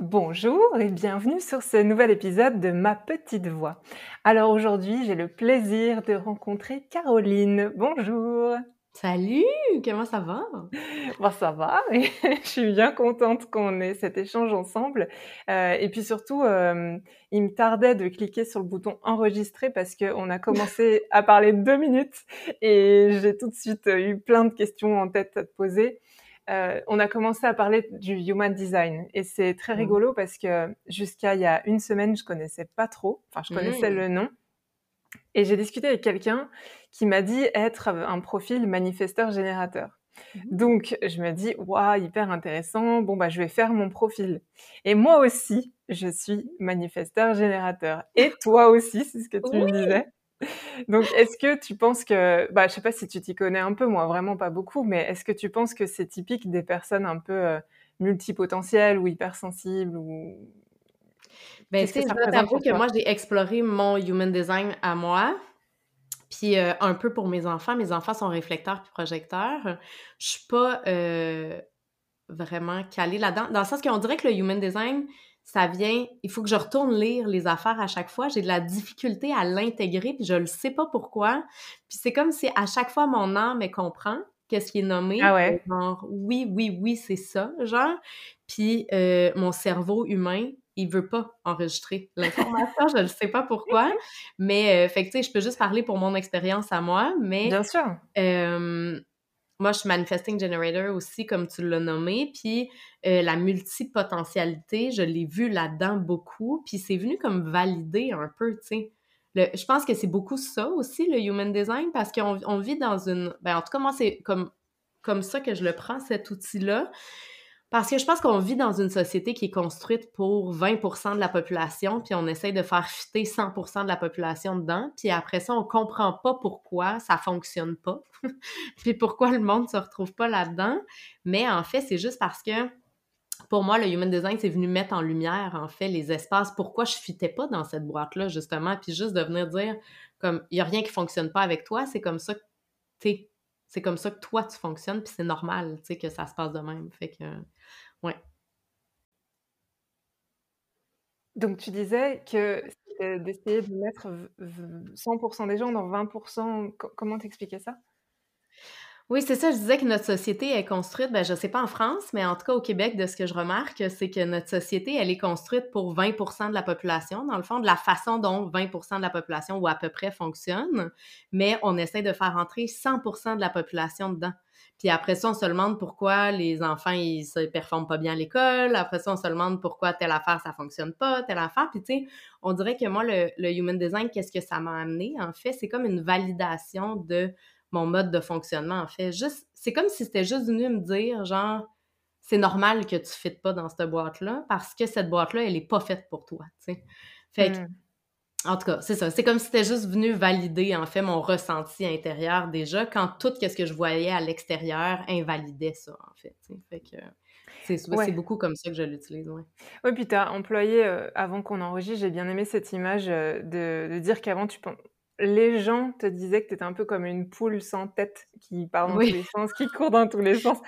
Bonjour et bienvenue sur ce nouvel épisode de Ma Petite Voix. Alors aujourd'hui, j'ai le plaisir de rencontrer Caroline. Bonjour. Salut, comment ça va? Bon, ça va, et je suis bien contente qu'on ait cet échange ensemble. Euh, et puis surtout, euh, il me tardait de cliquer sur le bouton enregistrer parce qu'on a commencé à parler deux minutes et j'ai tout de suite eu plein de questions en tête à te poser. Euh, on a commencé à parler du human design et c'est très mmh. rigolo parce que jusqu'à il y a une semaine, je connaissais pas trop. Enfin, je connaissais mmh. le nom et j'ai discuté avec quelqu'un qui m'a dit être un profil manifesteur générateur. Mmh. Donc, je me dis, waouh, hyper intéressant. Bon, bah, je vais faire mon profil. Et moi aussi, je suis manifesteur générateur. Et toi aussi, c'est ce que tu me disais. Donc, est-ce que tu penses que, bah, je sais pas si tu t'y connais un peu, moi vraiment pas beaucoup, mais est-ce que tu penses que c'est typique des personnes un peu euh, multipotentielles ou hypersensibles ou ben, c'est ça que moi j'ai exploré mon human design à moi. Puis euh, un peu pour mes enfants, mes enfants sont réflecteurs puis projecteurs. Je suis pas euh, vraiment calée là-dedans. Dans le sens qu'on dirait que le human design, ça vient, il faut que je retourne lire les affaires à chaque fois. J'ai de la difficulté à l'intégrer, puis je le sais pas pourquoi. Puis c'est comme si à chaque fois mon âme comprend qu'est-ce qui est nommé. Ah ouais. Genre, oui, oui, oui, c'est ça, genre. Puis euh, mon cerveau humain, il veut pas enregistrer l'information, je ne sais pas pourquoi, mais euh, fait que tu sais, je peux juste parler pour mon expérience à moi, mais bien sûr. Euh, moi, je suis manifesting generator aussi, comme tu l'as nommé. Puis euh, la multipotentialité, je l'ai vu là-dedans beaucoup. Puis c'est venu comme valider un peu, tu sais. je pense que c'est beaucoup ça aussi, le human design, parce qu'on vit dans une. Ben, en tout cas, moi, c'est comme, comme ça que je le prends, cet outil-là. Parce que je pense qu'on vit dans une société qui est construite pour 20% de la population, puis on essaye de faire fitter 100% de la population dedans, puis après ça, on comprend pas pourquoi ça fonctionne pas, puis pourquoi le monde se retrouve pas là-dedans. Mais en fait, c'est juste parce que pour moi, le human design, c'est venu mettre en lumière, en fait, les espaces, pourquoi je fitais pas dans cette boîte-là, justement, puis juste de venir dire, comme, il y a rien qui fonctionne pas avec toi, c'est comme ça que t'es c'est comme ça que toi, tu fonctionnes, puis c'est normal, tu sais, que ça se passe de même. Fait que, ouais. Donc, tu disais que d'essayer de mettre 100% des gens dans 20%. Comment t'expliquais ça? Oui, c'est ça. Je disais que notre société est construite, ben, je sais pas en France, mais en tout cas au Québec, de ce que je remarque, c'est que notre société, elle est construite pour 20% de la population, dans le fond, de la façon dont 20% de la population ou à peu près fonctionne, mais on essaie de faire entrer 100 de la population dedans. Puis après ça, on se demande pourquoi les enfants, ils se performent pas bien à l'école. Après ça, on se demande pourquoi telle affaire, ça fonctionne pas, telle affaire. Puis tu sais, on dirait que moi, le, le human design, qu'est-ce que ça m'a amené? En fait, c'est comme une validation de mon mode de fonctionnement, en fait. Juste, c'est comme si c'était juste venu me dire, genre, c'est normal que tu ne fites pas dans cette boîte-là parce que cette boîte-là, elle n'est pas faite pour toi, tu sais. Fait que, hmm. en tout cas, c'est ça. C'est comme si c'était juste venu valider, en fait, mon ressenti intérieur déjà quand tout ce que je voyais à l'extérieur invalidait ça, en fait. Fait que c'est beaucoup comme ça que je l'utilise, ouais. Oui, puis tu as employé, euh, avant qu'on enregistre, j'ai bien aimé cette image euh, de, de, dire qu'avant, tu, les gens te disaient que tu étais un peu comme une poule sans tête qui parle dans tous les sens, qui court dans tous les sens.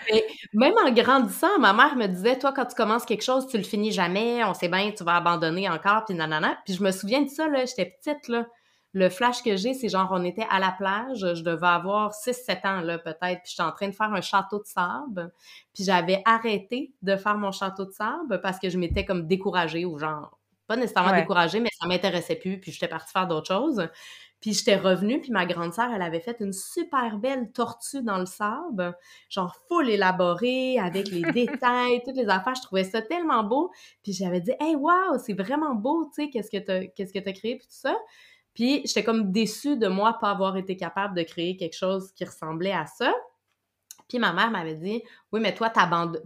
même en grandissant, ma mère me disait, toi, quand tu commences quelque chose, tu le finis jamais, on sait bien, tu vas abandonner encore, puis nanana. Puis je me souviens de ça, là, j'étais petite, là. Le flash que j'ai, c'est genre, on était à la plage, je devais avoir 6-7 ans, là, peut-être, puis j'étais en train de faire un château de sable, puis j'avais arrêté de faire mon château de sable parce que je m'étais comme découragée, ou genre, pas nécessairement découragée, mais ça m'intéressait plus, puis j'étais partie faire d'autres choses. Puis j'étais revenue, puis ma grande sœur, elle avait fait une super belle tortue dans le sable, genre full élaborée, avec les détails, toutes les affaires. Je trouvais ça tellement beau. Puis j'avais dit, hey, wow, c'est vraiment beau, tu sais, qu'est-ce que t'as, qu'est-ce que t'as créé, puis tout ça. Puis j'étais comme déçue de moi pas avoir été capable de créer quelque chose qui ressemblait à ça. Puis ma mère m'avait dit, oui, mais toi,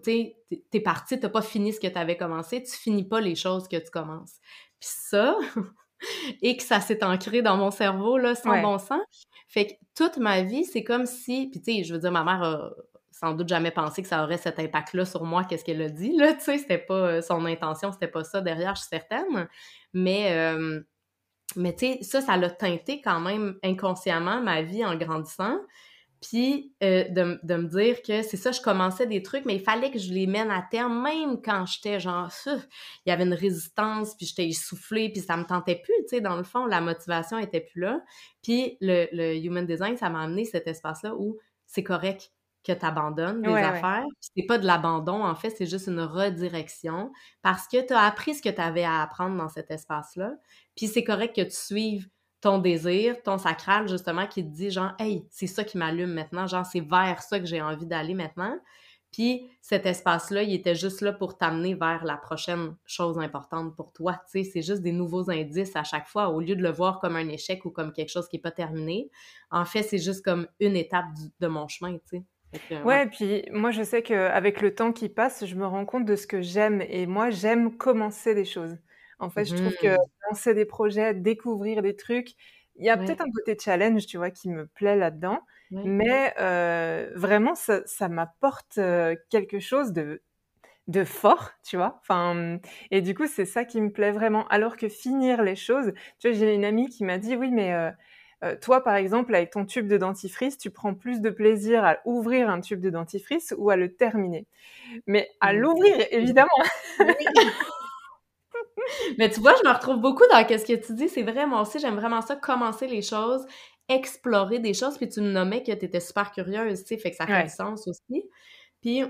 tu t'es partie, t'as pas fini ce que t'avais commencé, tu finis pas les choses que tu commences. Puis ça, et que ça s'est ancré dans mon cerveau, là, sans bon sens. Fait que toute ma vie, c'est comme si... Puis tu sais, je veux dire, ma mère a sans doute jamais pensé que ça aurait cet impact-là sur moi, qu'est-ce qu'elle a dit, là, tu sais, c'était pas euh, son intention, c'était pas ça derrière, je suis certaine. Mais... Euh, mais tu sais, ça, ça l'a teinté quand même inconsciemment ma vie en grandissant. Puis euh, de, de, me dire que c'est ça, je commençais des trucs, mais il fallait que je les mène à terme, même quand j'étais genre, il y avait une résistance, puis j'étais essoufflée, puis ça me tentait plus, tu sais, dans le fond, la motivation était plus là. Puis le, le Human Design, ça m'a amené cet espace-là où c'est correct que tu abandonnes des affaires. C'est pas de l'abandon, en fait, c'est juste une redirection parce que tu as appris ce que tu avais à apprendre dans cet espace-là. Puis c'est correct que tu suives ton désir, ton sacral, justement, qui te dit genre, hey, c'est ça qui m'allume maintenant, genre, c'est vers ça que j'ai envie d'aller maintenant. Puis cet espace-là, il était juste là pour t'amener vers la prochaine chose importante pour toi. Tu sais, c'est juste des nouveaux indices à chaque fois, au lieu de le voir comme un échec ou comme quelque chose qui n'est pas terminé. En fait, c'est juste comme une étape de mon chemin, tu sais. Ouais, puis moi je sais qu'avec le temps qui passe, je me rends compte de ce que j'aime et moi j'aime commencer des choses. En fait, je trouve que mmh. lancer des projets, découvrir des trucs, il y a peut-être un côté challenge, tu vois, qui me plaît là-dedans, mais euh, vraiment ça, ça m'apporte quelque chose de de fort, tu vois. Enfin, et du coup, c'est ça qui me plaît vraiment. Alors que finir les choses, tu vois, j'ai une amie qui m'a dit, oui, mais euh, toi, par exemple, avec ton tube de dentifrice, tu prends plus de plaisir à ouvrir un tube de dentifrice ou à le terminer? Mais à mmh. l'ouvrir, évidemment. Mais tu vois, je me retrouve beaucoup dans ce que tu dis. C'est vraiment aussi, j'aime vraiment ça, commencer les choses, explorer des choses. Puis tu me nommais que tu étais super curieuse, tu sais, fait que ça fait du sens aussi. Puis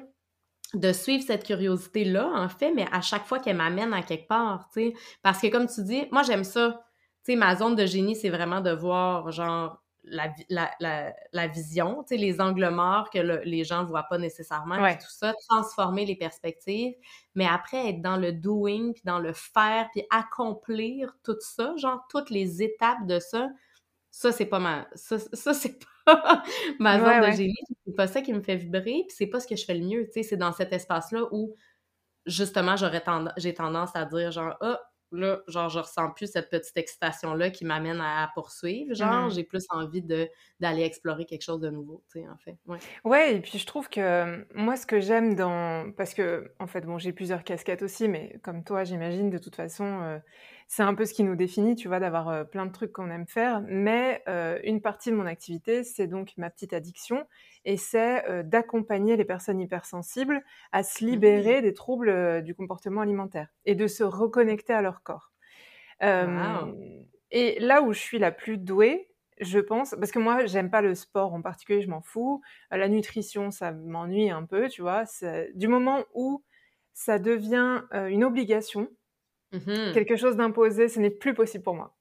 de suivre cette curiosité-là, en fait, mais à chaque fois qu'elle m'amène à quelque part, tu sais. Parce que comme tu dis, moi, j'aime ça tu sais, ma zone de génie, c'est vraiment de voir, genre, la, la, la, vision, les angles morts que les gens ne voient pas nécessairement, tout ça, transformer les perspectives, mais après être dans le doing, puis dans le faire, puis accomplir tout ça, genre toutes les étapes de ça, ça, c'est pas ma... Ça, c'est pas ma zone de génie, c'est pas ça qui me fait vibrer, puis c'est pas ce que je fais le mieux, tu sais, c'est dans cet espace-là où, justement, j'aurais j'ai tendance à dire, genre, ah, là, genre, je ressens plus cette petite excitation-là qui m'amène à, poursuivre. Genre, mmh. j'ai plus envie d'aller explorer quelque chose de nouveau, tu sais, en fait. Ouais. ouais, et puis je trouve que moi, ce que j'aime dans. Parce que, en fait, bon, j'ai plusieurs casquettes aussi, mais comme toi, j'imagine, de toute façon, euh, c'est un peu ce qui nous définit, tu vois, d'avoir euh, plein de trucs qu'on aime faire. Mais euh, une partie de mon activité, c'est donc ma petite addiction et c'est euh, d'accompagner les personnes hypersensibles à se mmh libérer des troubles euh, du comportement alimentaire et de se reconnecter à leur corps. Et là où je suis la plus douée, je pense, parce que moi, j'aime pas le sport en particulier, je m'en fous. La nutrition, ça m'ennuie un peu, tu vois. Du moment où ça devient une obligation, mmh quelque chose d'imposé, ce n'est plus possible pour moi.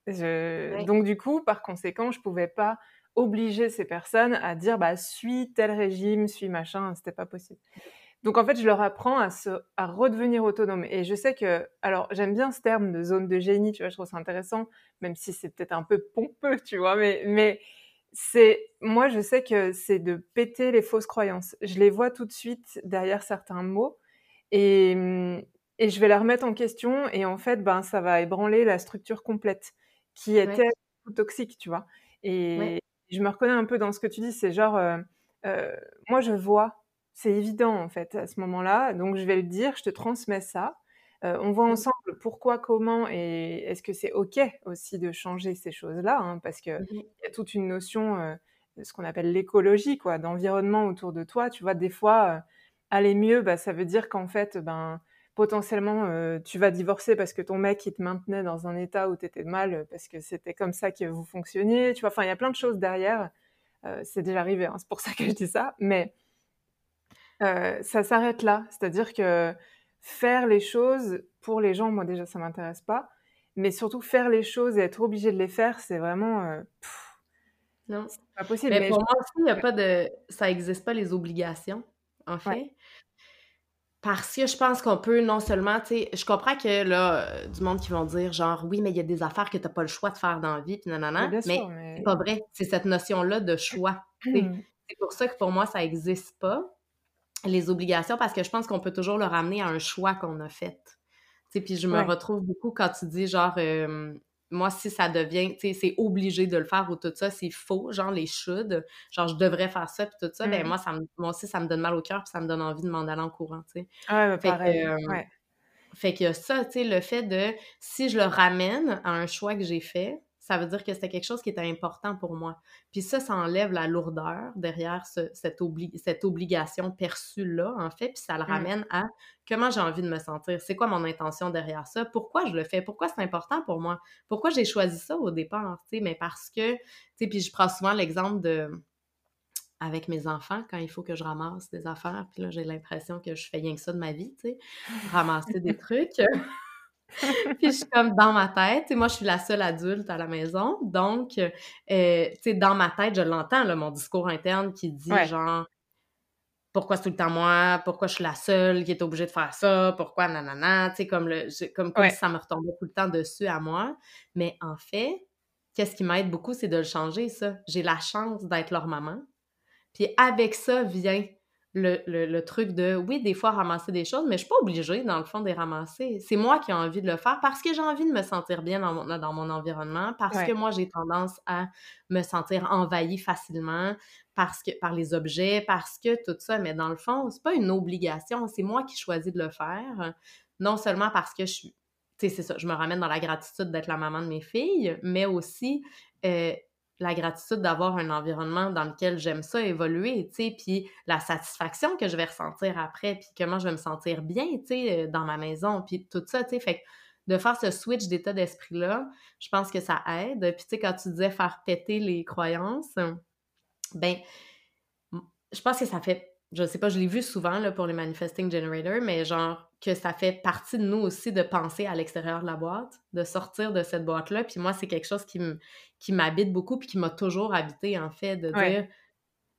Donc du coup, par conséquent, je pouvais pas obliger ces personnes à dire bah suis tel régime, suis machin, c'était pas possible. Donc en fait, je leur apprends à se à redevenir autonome et je sais que alors j'aime bien ce terme de zone de génie, tu vois, je trouve ça intéressant même si c'est peut-être un peu pompeux, tu vois, mais mais c'est moi je sais que c'est de péter les fausses croyances. Je les vois tout de suite derrière certains mots et et je vais les remettre en question et en fait ben ça va ébranler la structure complète qui était toxique, tu vois? Et, je me reconnais un peu dans ce que tu dis, c'est genre, euh, euh, moi je vois, c'est évident en fait à ce moment-là, donc je vais le dire, je te transmets ça. Euh, on voit mmh. ensemble pourquoi, comment et est-ce que c'est OK aussi de changer ces choses-là, hein, parce qu'il mmh y a toute une notion de ce qu'on appelle l'écologie, quoi, d'environnement autour de toi. Tu vois, des fois, aller mieux, bah, ça veut dire qu'en fait, ben, potentiellement euh, tu vas divorcer parce que ton mec il te maintenait dans un état où tu étais mal euh, parce que c'était comme ça que vous fonctionniez tu vois. Enfin il y a plein de choses derrière. Euh, c'est déjà arrivé hein, c'est pour ça que je dis ça. Mais ça s'arrête là. C'est-à-dire que faire les choses pour les gens moi déjà ça m'intéresse pas. Mais surtout faire les choses et être obligé de les faire c'est vraiment non. c'est pas possible. Mais, pour moi aussi il y a pas de ça existe pas les obligations en fait parce que je pense qu'on peut non seulement, tu sais, je comprends que là, euh, du monde qui vont dire genre oui, mais il y a des affaires que tu n'as pas le choix de faire dans la vie, puis nanana, mais, mais... c'est pas vrai. C'est cette notion-là de choix. c'est pour ça que pour moi, ça n'existe pas, les obligations, parce que je pense qu'on peut toujours le ramener à un choix qu'on a fait. Tu sais, puis je me retrouve beaucoup quand tu dis genre, euh, moi, si ça devient, tu sais, c'est obligé de le faire ou tout ça, c'est faux, genre les should, genre je devrais faire ça puis tout ça, ben mmh. moi, ça me, moi aussi, ça me donne mal au cœur puis ça me donne envie de m'en aller en courant, tu sais. Ah ouais, fait pareil, que, Fait que ça, tu sais, le fait de, si je le ramène à un choix que j'ai fait, ça veut dire que c'était quelque chose qui était important pour moi. Puis ça, ça enlève la lourdeur derrière cette, cette obligation perçue-là, en fait, puis ça le mmh. ramène à comment j'ai envie de me sentir, c'est quoi mon intention derrière ça, pourquoi je le fais, pourquoi c'est important pour moi, pourquoi j'ai choisi ça au départ, tu sais, mais parce que, tu sais, puis je prends souvent l'exemple de avec mes enfants quand il faut que je ramasse des affaires. Puis là, j'ai l'impression que je fais rien que ça de ma vie, tu sais, ramasser des trucs. puis je suis comme dans ma tête, moi je suis la seule adulte à la maison, donc euh, tu sais dans ma tête je l'entends là mon discours interne qui dit genre pourquoi c'est tout le temps moi, pourquoi je suis la seule qui est obligée de faire ça, pourquoi nanana, tu sais comme le comme, comme si ça me retombait tout le temps dessus à moi, mais en fait qu'est-ce qui m'aide beaucoup c'est de le changer ça. J'ai la chance d'être leur maman. Puis avec ça vient le, truc de, oui, des fois ramasser des choses, mais je suis pas obligée, dans le fond, de les ramasser. C'est moi qui ai envie de le faire parce que j'ai envie de me sentir bien dans mon, dans mon environnement, parce que moi, j'ai tendance à me sentir envahie facilement parce que, par les objets, parce que tout ça. Mais dans le fond, c'est pas une obligation, c'est moi qui choisis de le faire. Non seulement parce que je suis tu sais, c'est ça, je me ramène dans la gratitude d'être la maman de mes filles, mais aussi euh, la gratitude d'avoir un environnement dans lequel j'aime ça évoluer, tu sais, puis la satisfaction que je vais ressentir après, puis comment je vais me sentir bien, tu sais, euh, dans ma maison, puis tout ça, tu sais, fait de faire ce switch d'état d'esprit-là, je pense que ça aide. Puis, tu sais, quand tu disais faire péter les croyances, ben, je pense que ça fait je sais pas, je l'ai vu souvent là, pour les manifesting generators, mais genre que ça fait partie de nous aussi de penser à l'extérieur de la boîte, de sortir de cette boîte-là. Puis moi, c'est quelque chose qui m'habite beaucoup puis qui m'a toujours habité, en fait, de dire,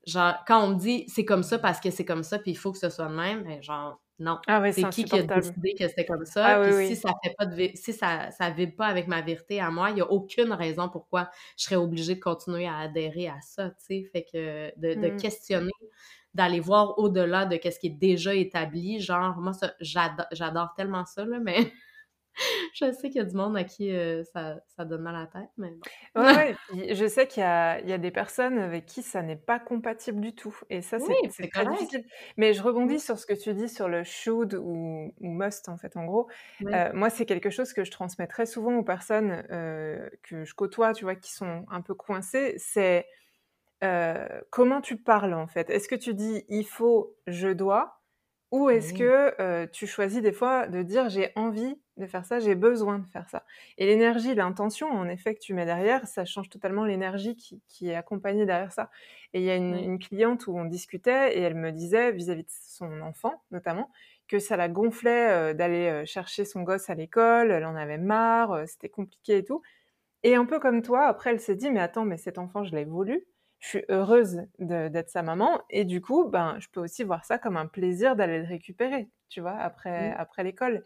genre, quand on me dit c'est comme ça parce que c'est comme ça puis il faut que ce soit de même, ben genre, non. Ah c'est qui qui a décidé que c'était comme ça? Ah puis si ça fait pas de si ça, ça vibre pas avec ma vérité à moi, il y a aucune raison pourquoi je serais obligée de continuer à adhérer à ça, tu sais. Fait que de, de mmh. questionner d'aller voir au-delà de ce qui est déjà établi. Genre, moi, j'adore tellement ça, là, mais je sais qu'il y a du monde à qui euh, ça, donne mal à la tête, mais Oui, je sais qu'il y a, des personnes avec qui ça n'est pas compatible du tout. Et ça, c'est très difficile. Mais je rebondis sur ce que tu dis sur le should ou, must, en fait, en gros. Euh, moi, c'est quelque chose que je transmets très souvent aux personnes euh, que je côtoie, tu vois, qui sont un peu coincées. C'est comment tu parles en fait? Est-ce que tu dis il faut, je dois Ou est-ce que tu choisis des fois de dire j'ai envie de faire ça, j'ai besoin de faire ça Et l'énergie, l'intention en effet que tu mets derrière, ça change totalement l'énergie qui, est accompagnée derrière ça. Et il y a une, cliente où on discutait et elle me disait vis-à-vis de son enfant notamment que ça la gonflait d'aller chercher son gosse à l'école, elle en avait marre, c'était compliqué et tout. Et un peu comme toi, après elle s'est dit mais attends, mais cet enfant je l'ai voulu je suis heureuse d'être sa maman et du coup, ben, je peux aussi voir ça comme un plaisir d'aller le récupérer, tu vois, après, après l'école.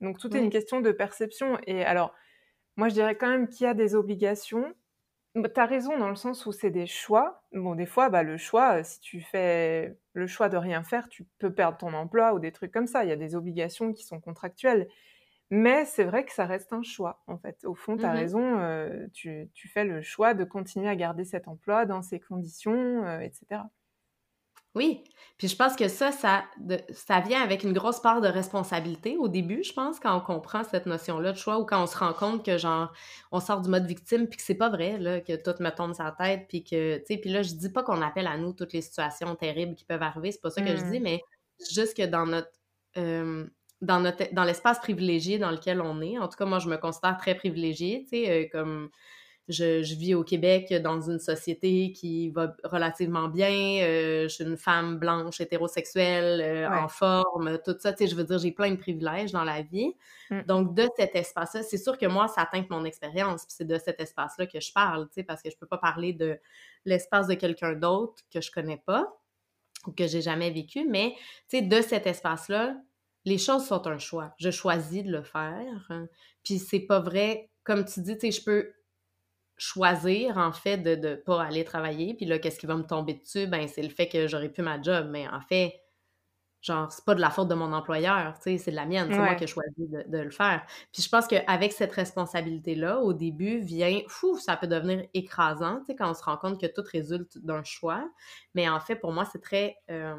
Donc tout est une question de perception. Et alors, moi, je dirais quand même qu'il y a des obligations. Bah, tu as raison dans le sens où c'est des choix. Bon, des fois, bah, le choix, si tu fais le choix de rien faire, tu peux perdre ton emploi ou des trucs comme ça. Il y a des obligations qui sont contractuelles. Mais c'est vrai que ça reste un choix, en fait. Au fond, tu as mmh raison, euh, tu, fais le choix de continuer à garder cet emploi dans ces conditions, euh, etc. Oui, puis je pense que ça, ça, ça vient avec une grosse part de responsabilité au début, je pense, quand on comprend cette notion-là de choix ou quand on se rend compte que, genre, on sort du mode victime puis que c'est pas vrai, là, que tout me tombe sur la tête puis que, tu sais, puis là, je dis pas qu'on appelle à nous toutes les situations terribles qui peuvent arriver, c'est pas ça que je dis, mmh. mais juste que dans notre... Euh, dans, notre, dans l'espace privilégié dans lequel on est. En tout cas, moi, je me considère très privilégiée, tu sais, euh, comme je, je, vis au Québec dans une société qui va relativement bien. Euh, je suis une femme blanche, hétérosexuelle, euh, en forme, tout ça. Tu sais, je veux dire, j'ai plein de privilèges dans la vie. Mm. Donc, de cet espace-là, c'est sûr que moi, ça atteint mon expérience. Puis c'est de cet espace-là que je parle, tu sais, parce que je peux pas parler de l'espace de quelqu'un d'autre que je connais pas ou que j'ai jamais vécu. Mais, tu sais, de cet espace-là, les choses sont un choix. Je choisis de le faire. Hein. Puis c'est pas vrai, comme tu dis, tu sais, je peux choisir en fait de ne pas aller travailler. Puis là, qu'est-ce qui va me tomber dessus? Ben, c'est le fait que j'aurais pu ma job. Mais en fait, genre, c'est pas de la faute de mon employeur, tu sais, c'est de la mienne. C'est moi qui ai choisi de, le faire. Puis je pense qu'avec cette responsabilité-là, au début, vient, fou, ça peut devenir écrasant, tu sais, quand on se rend compte que tout résulte d'un choix. Mais en fait, pour moi, c'est très. Euh,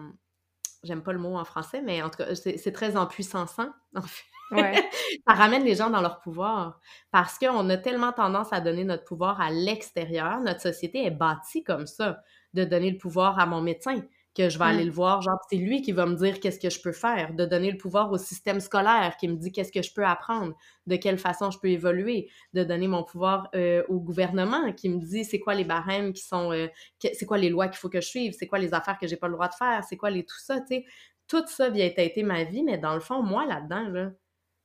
j'aime pas le mot en français, mais en tout cas, c'est très empuissançant, en fait. ça ramène les gens dans leur pouvoir. Parce qu'on a tellement tendance à donner notre pouvoir à l'extérieur. Notre société est bâtie comme ça, de donner le pouvoir à mon médecin que je vais aller le voir, genre, c'est lui qui va me dire qu'est-ce que je peux faire, de donner le pouvoir au système scolaire qui me dit qu'est-ce que je peux apprendre, de quelle façon je peux évoluer, de donner mon pouvoir euh, au gouvernement qui me dit c'est quoi les barèmes qui sont, euh, c'est quoi les lois qu'il faut que je suive, c'est quoi les affaires que j'ai pas le droit de faire, c'est quoi les tout ça, tu sais. Tout ça vient été ma vie, mais dans le fond, moi, là-dedans, là,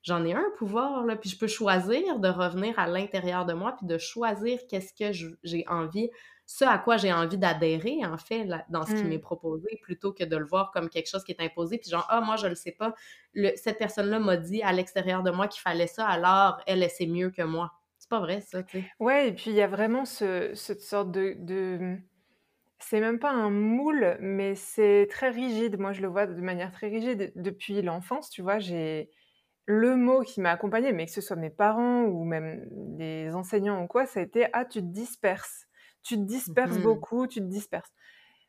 j'en ai un pouvoir, là, puis je peux choisir de revenir à l'intérieur de moi, puis de choisir qu'est-ce que j'ai envie ce à quoi j'ai envie d'adhérer, en fait, dans ce qui m'est mmh. proposé, plutôt que de le voir comme quelque chose qui est imposé, puis genre, ah, moi, je le sais pas, cette personne-là m'a dit à l'extérieur de moi qu'il fallait ça, alors elle, elle sait mieux que moi. C'est pas vrai, ça, tu sais. Ouais, et puis il y a vraiment ce, cette sorte de... de... C'est même pas un moule, mais c'est très rigide. Moi, je le vois de manière très rigide. Depuis l'enfance, tu vois, j'ai le mot qui m'a accompagné, mais que ce soit mes parents ou même des enseignants ou quoi, ça a été Ah, tu te disperses. Tu te disperses mmh beaucoup, tu te disperses.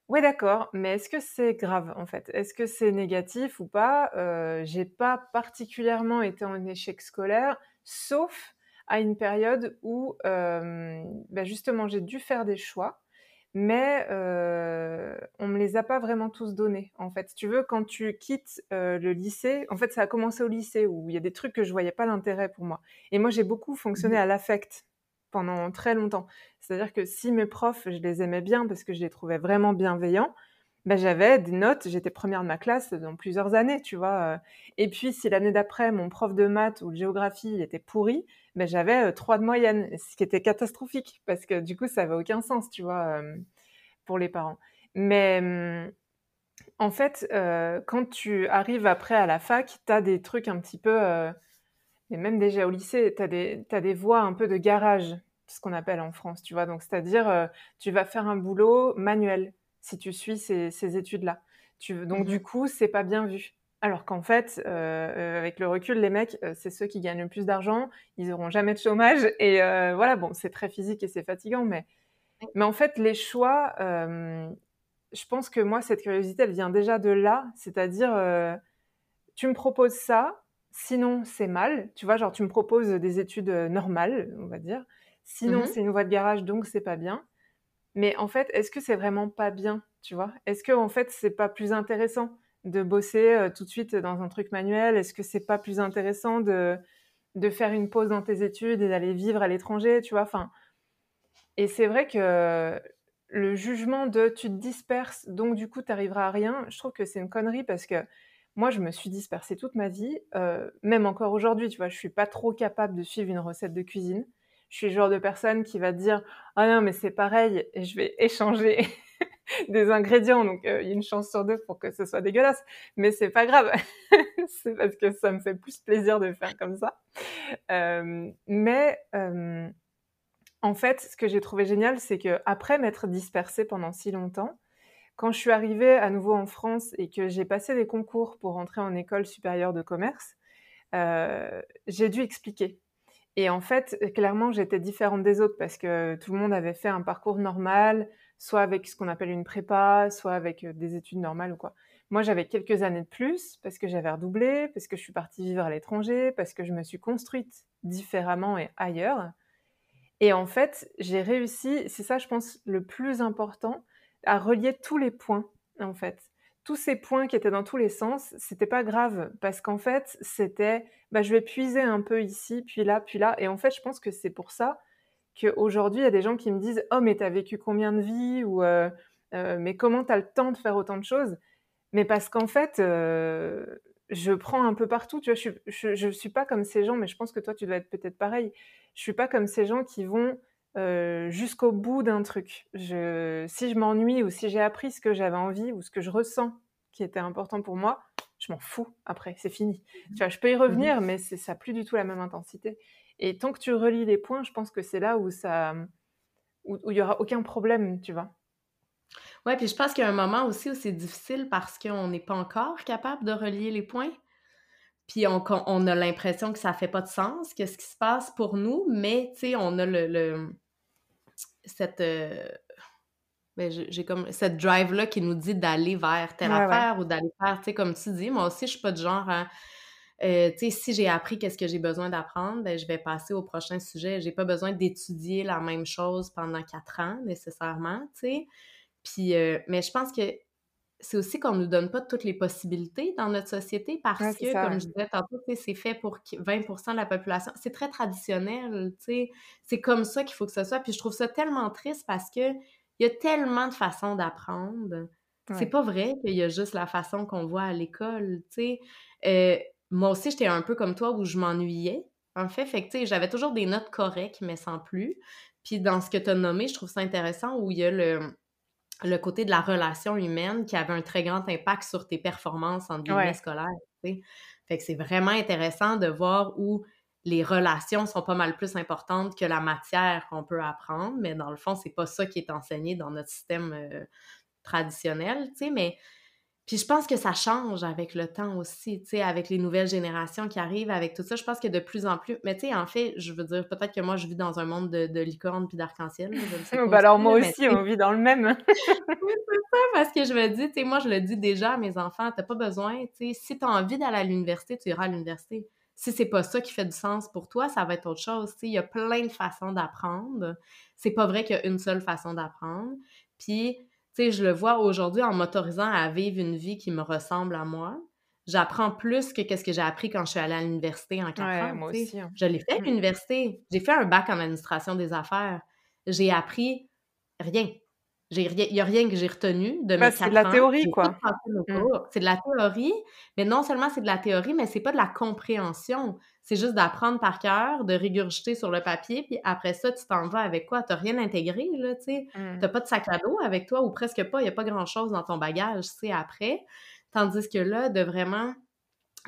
Oui, d'accord, mais est-ce que c'est grave en fait? Est-ce que c'est négatif ou pas? Euh, J'ai pas particulièrement été en échec scolaire, sauf à une période où bah, justement j'ai dû faire des choix, mais euh, on me les a pas vraiment tous donnés en fait. Si tu veux, quand tu quittes le lycée, en fait ça a commencé au lycée où il y a des trucs que je voyais pas l'intérêt pour moi. Et moi j'ai beaucoup fonctionné mmh à l'affect pendant très longtemps. C'est-à-dire que si mes profs, je les aimais bien parce que je les trouvais vraiment bienveillants, ben j'avais des notes, j'étais première de ma classe dans plusieurs années, tu vois. Euh. Et puis, si l'année d'après, mon prof de maths ou de géographie était pourri, ben j'avais euh, trois de moyenne, ce qui était catastrophique parce que du coup, ça n'avait aucun sens, tu vois, euh, pour les parents. Mais hum, en fait, quand tu arrives après à la fac, tu as des trucs un petit peu et même déjà au lycée, tu as des, voies un peu de garage, ce qu'on appelle en France, tu vois. Donc, c'est-à-dire, tu vas faire un boulot manuel si tu suis ces, études-là. Tu, donc, du mmh coup, c'est pas bien vu. Alors qu'en fait, euh, euh, avec le recul, les mecs, c'est ceux qui gagnent le plus d'argent, ils n'auront jamais de chômage. Et voilà, bon, c'est très physique et c'est fatigant, mais, mais en fait, les choix, je pense que moi, cette curiosité, elle vient déjà de là. C'est-à-dire, tu me proposes ça, Sinon, c'est mal. Tu vois, genre, tu me proposes des études euh, normales, on va dire. Sinon, mmh c'est une voie de garage, donc c'est pas bien. Mais en fait, est-ce que c'est vraiment pas bien, tu vois? Est-ce que en fait, c'est pas plus intéressant de bosser euh, tout de suite dans un truc manuel? Est-ce que c'est pas plus intéressant de, de faire une pause dans tes études et d'aller vivre à l'étranger, tu vois? Enfin, et c'est vrai que le jugement de tu te disperses, donc du coup, tu arriveras à rien, je trouve que c'est une connerie parce que moi, je me suis dispersée toute ma vie, euh, même encore aujourd'hui, tu vois, suis pas trop capable de suivre une recette de cuisine. Je suis le genre de personne qui va dire ah non mais c'est pareil et je vais échanger des ingrédients donc euh, il y a une chance sur deux pour que ce soit dégueulasse. Mais c'est pas grave. C'est parce que ça me fait plus plaisir de faire comme ça. Euh, mais en fait ce que j'ai trouvé génial c'est que après m'être dispersée pendant si longtemps quand je suis arrivée à nouveau en France et que j'ai passé des concours pour rentrer en école supérieure de commerce, euh, j'ai dû expliquer. Et en fait, clairement, j'étais différente des autres parce que tout le monde avait fait un parcours normal, soit avec ce qu'on appelle une prépa, soit avec euh, des études normales ou quoi. Moi, j'avais quelques années de plus parce que j'avais redoublé, parce que je suis partie vivre à l'étranger, parce que je me suis construite différemment et ailleurs. Et en fait, j'ai réussi, c'est ça, je pense, le plus important, à relier tous les points, en fait. Tous ces points qui étaient dans tous les sens, c'était pas grave, parce qu'en fait, c'était, bah, je vais puiser un peu ici, puis là, puis là. Et en fait, je pense que c'est pour ça qu'aujourd'hui, il y a des gens qui me disent Oh, mais t'as vécu combien de vies? Ou euh, euh, Mais comment t'as le temps de faire autant de choses? Mais parce qu'en fait, euh, je prends un peu partout. Tu vois, je, je, suis pas comme ces gens, mais je pense que toi, tu dois être peut-être pareil. Je suis pas comme ces gens qui vont euh, jusqu'au bout d'un truc. Je, si je m'ennuie ou si j'ai appris ce que j'avais envie ou ce que je ressens qui était important pour moi, je m'en fous après, c'est fini. Tu vois, je peux y mmh revenir, mais c'est, ça n'a plus du tout la même intensité. Et tant que tu relis les points, je pense que c'est là où ça, où il y aura aucun problème, tu vois. Ouais, puis je pense qu'il y a un moment aussi où c'est difficile parce qu'on n'est pas encore capable de relier les points. Puis on, on a l'impression que ça fait pas de sens, qu'est-ce qui se passe pour nous, mais tu sais, on a le, cette. Euh, ben, j'ai comme cette drive-là qui nous dit d'aller vers telle affaire ou d'aller faire, tu sais, comme tu dis, moi aussi, je suis pas du genre euh, tu sais, si j'ai appris qu'est-ce que j'ai besoin d'apprendre, ben, je vais passer au prochain sujet. J'ai pas besoin d'étudier la même chose pendant quatre ans, nécessairement, tu sais. Puis, euh, mais je pense que c'est aussi qu'on nous donne pas toutes les possibilités dans notre société parce que, comme je disais tantôt, c'est fait pour 20% de la population. C'est très traditionnel, tu sais. C'est comme ça qu'il faut que ce soit. Puis je trouve ça tellement triste parce que il y a tellement de façons d'apprendre. C'est pas vrai qu'il y a juste la façon qu'on voit à l'école, tu sais. Euh, moi aussi, j'étais un peu comme toi où je m'ennuyais. En fait, fait que, j'avais toujours des notes correctes, mais sans plus. Puis dans ce que tu as nommé, je trouve ça intéressant où il y a le, le côté de la relation humaine qui avait un très grand impact sur tes performances en guillemets scolaires. Fait que c'est vraiment intéressant de voir où les relations sont pas mal plus importantes que la matière qu'on peut apprendre, mais dans le fond, c'est pas ça qui est enseigné dans notre système euh, traditionnel, tu sais, mais puis je pense que ça change avec le temps aussi, tu sais, avec les nouvelles générations qui arrivent, avec tout ça. Je pense que de plus en plus. Mais tu sais, en fait, je veux dire, peut-être que moi, je vis dans un monde de, de licorne puis d'arc-en-ciel. bah alors moi aussi, on vit dans le même. oui, c'est ça, parce que je me dis, tu sais, moi, je le dis déjà à mes enfants, t'as pas besoin, tu sais, si t'as envie d'aller à l'université, tu iras à l'université. Si c'est pas ça qui fait du sens pour toi, ça va être autre chose. Tu sais, il y a plein de façons d'apprendre. C'est pas vrai qu'il y a une seule façon d'apprendre. Puis sais, je le vois aujourd'hui en m'autorisant à vivre une vie qui me ressemble à moi. J'apprends plus que qu'est-ce que j'ai appris quand je suis allée à l'université en quatre ans. Moi aussi, hein. Je l'ai fait à mmh. l'université. J'ai fait un bac en administration des affaires. J'ai appris rien. Il n'y a rien que j'ai retenu de mes C'est de la théorie, quoi. Mmh. C'est de la théorie, mais non seulement c'est de la théorie, mais c'est pas de la compréhension. C'est juste d'apprendre par cœur, de régurgiter sur le papier, puis après ça, tu t'en vas avec quoi? Tu n'as rien intégré, là, tu sais? Mmh. pas de sac à dos avec toi, ou presque pas. Il n'y a pas grand-chose dans ton bagage, tu sais, après. Tandis que là, de vraiment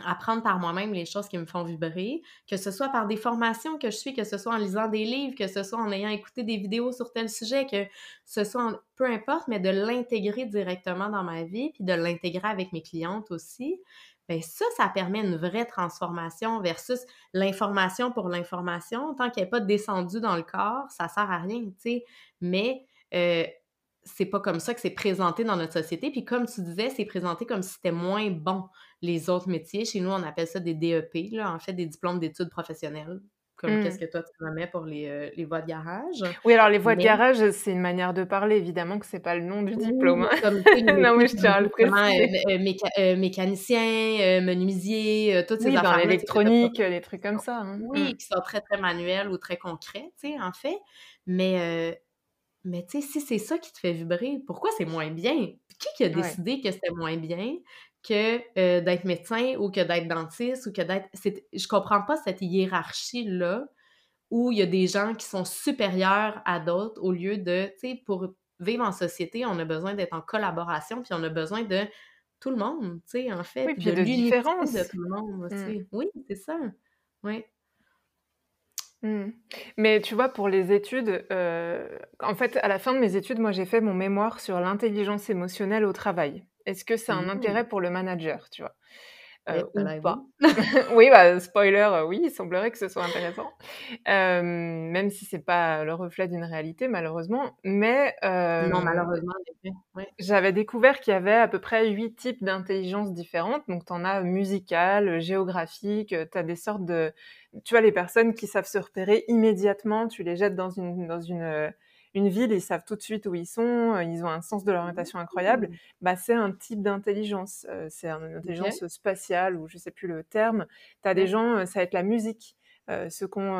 apprendre par moi-même les choses qui me font vibrer, que ce soit par des formations que je suis, que ce soit en lisant des livres, que ce soit en ayant écouté des vidéos sur tel sujet, que ce soit peu importe, mais de l'intégrer directement dans ma vie, puis de l'intégrer avec mes clientes aussi. Bien, ça, ça permet une vraie transformation versus l'information pour l'information. Tant qu'elle n'est pas descendue dans le corps, ça sert à rien, tu sais. Mais euh, c'est pas comme ça que c'est présenté dans notre société. Puis comme tu disais, c'est présenté comme si c'était moins bon les autres métiers. Chez nous, on appelle ça des DEP, là, en fait, des diplômes d'études professionnelles. Comme qu'est-ce mmh. que toi tu mets pour les, euh, les, voies de garage. Oui, alors les voies de garage, c'est une manière de parler, évidemment que c'est pas le nom du diplôme. Hein. non, mais je tiens à le préciser. Euh, euh, mécanicien, menuisier, toutes ces oui, dans l'électronique, les trucs comme ça. Hein. Oui, mmh. qui sont très, très manuels ou très concrets, tu sais, en fait. Mais, mais tu sais, si c'est ça qui te fait vibrer, pourquoi c'est moins bien? Qui qui a décidé que c'était moins bien? Que euh, d'être médecin ou que d'être dentiste ou que d'être. Je comprends pas cette hiérarchie-là où il y a des gens qui sont supérieurs à d'autres au lieu de, tu sais, pour vivre en société, on a besoin d'être en collaboration, puis on a besoin de tout le monde, tu sais, en fait. Oui, puis de, de différence. de tout le monde aussi. Mmh. Oui, c'est ça. Oui. Mmh. Mais tu vois, pour les études, euh, en fait, à la fin de mes études, moi, j'ai fait mon mémoire sur l'intelligence émotionnelle au travail. Est-ce que c'est un mmh. intérêt pour le manager, tu vois? Euh, ou pas? Oui, bah, spoiler, euh, oui, il semblerait que ce soit intéressant, euh, même si c'est pas le reflet d'une réalité, malheureusement. Mais non, malheureusement, j'avais découvert qu'il y avait à peu près huit types d'intelligence différentes. Donc, tu en as musicale, géographique, tu as des sortes de, tu vois, les personnes qui savent se repérer immédiatement, tu les jettes dans une dans une une ville, ils savent tout de suite où ils sont, euh, ils ont un sens de l'orientation incroyable, mmh. bah, c'est un type d'intelligence. Euh, c'est une intelligence spatiale, ou je sais plus le terme. Tu as des gens, euh, ça va être la musique. ceux qui ont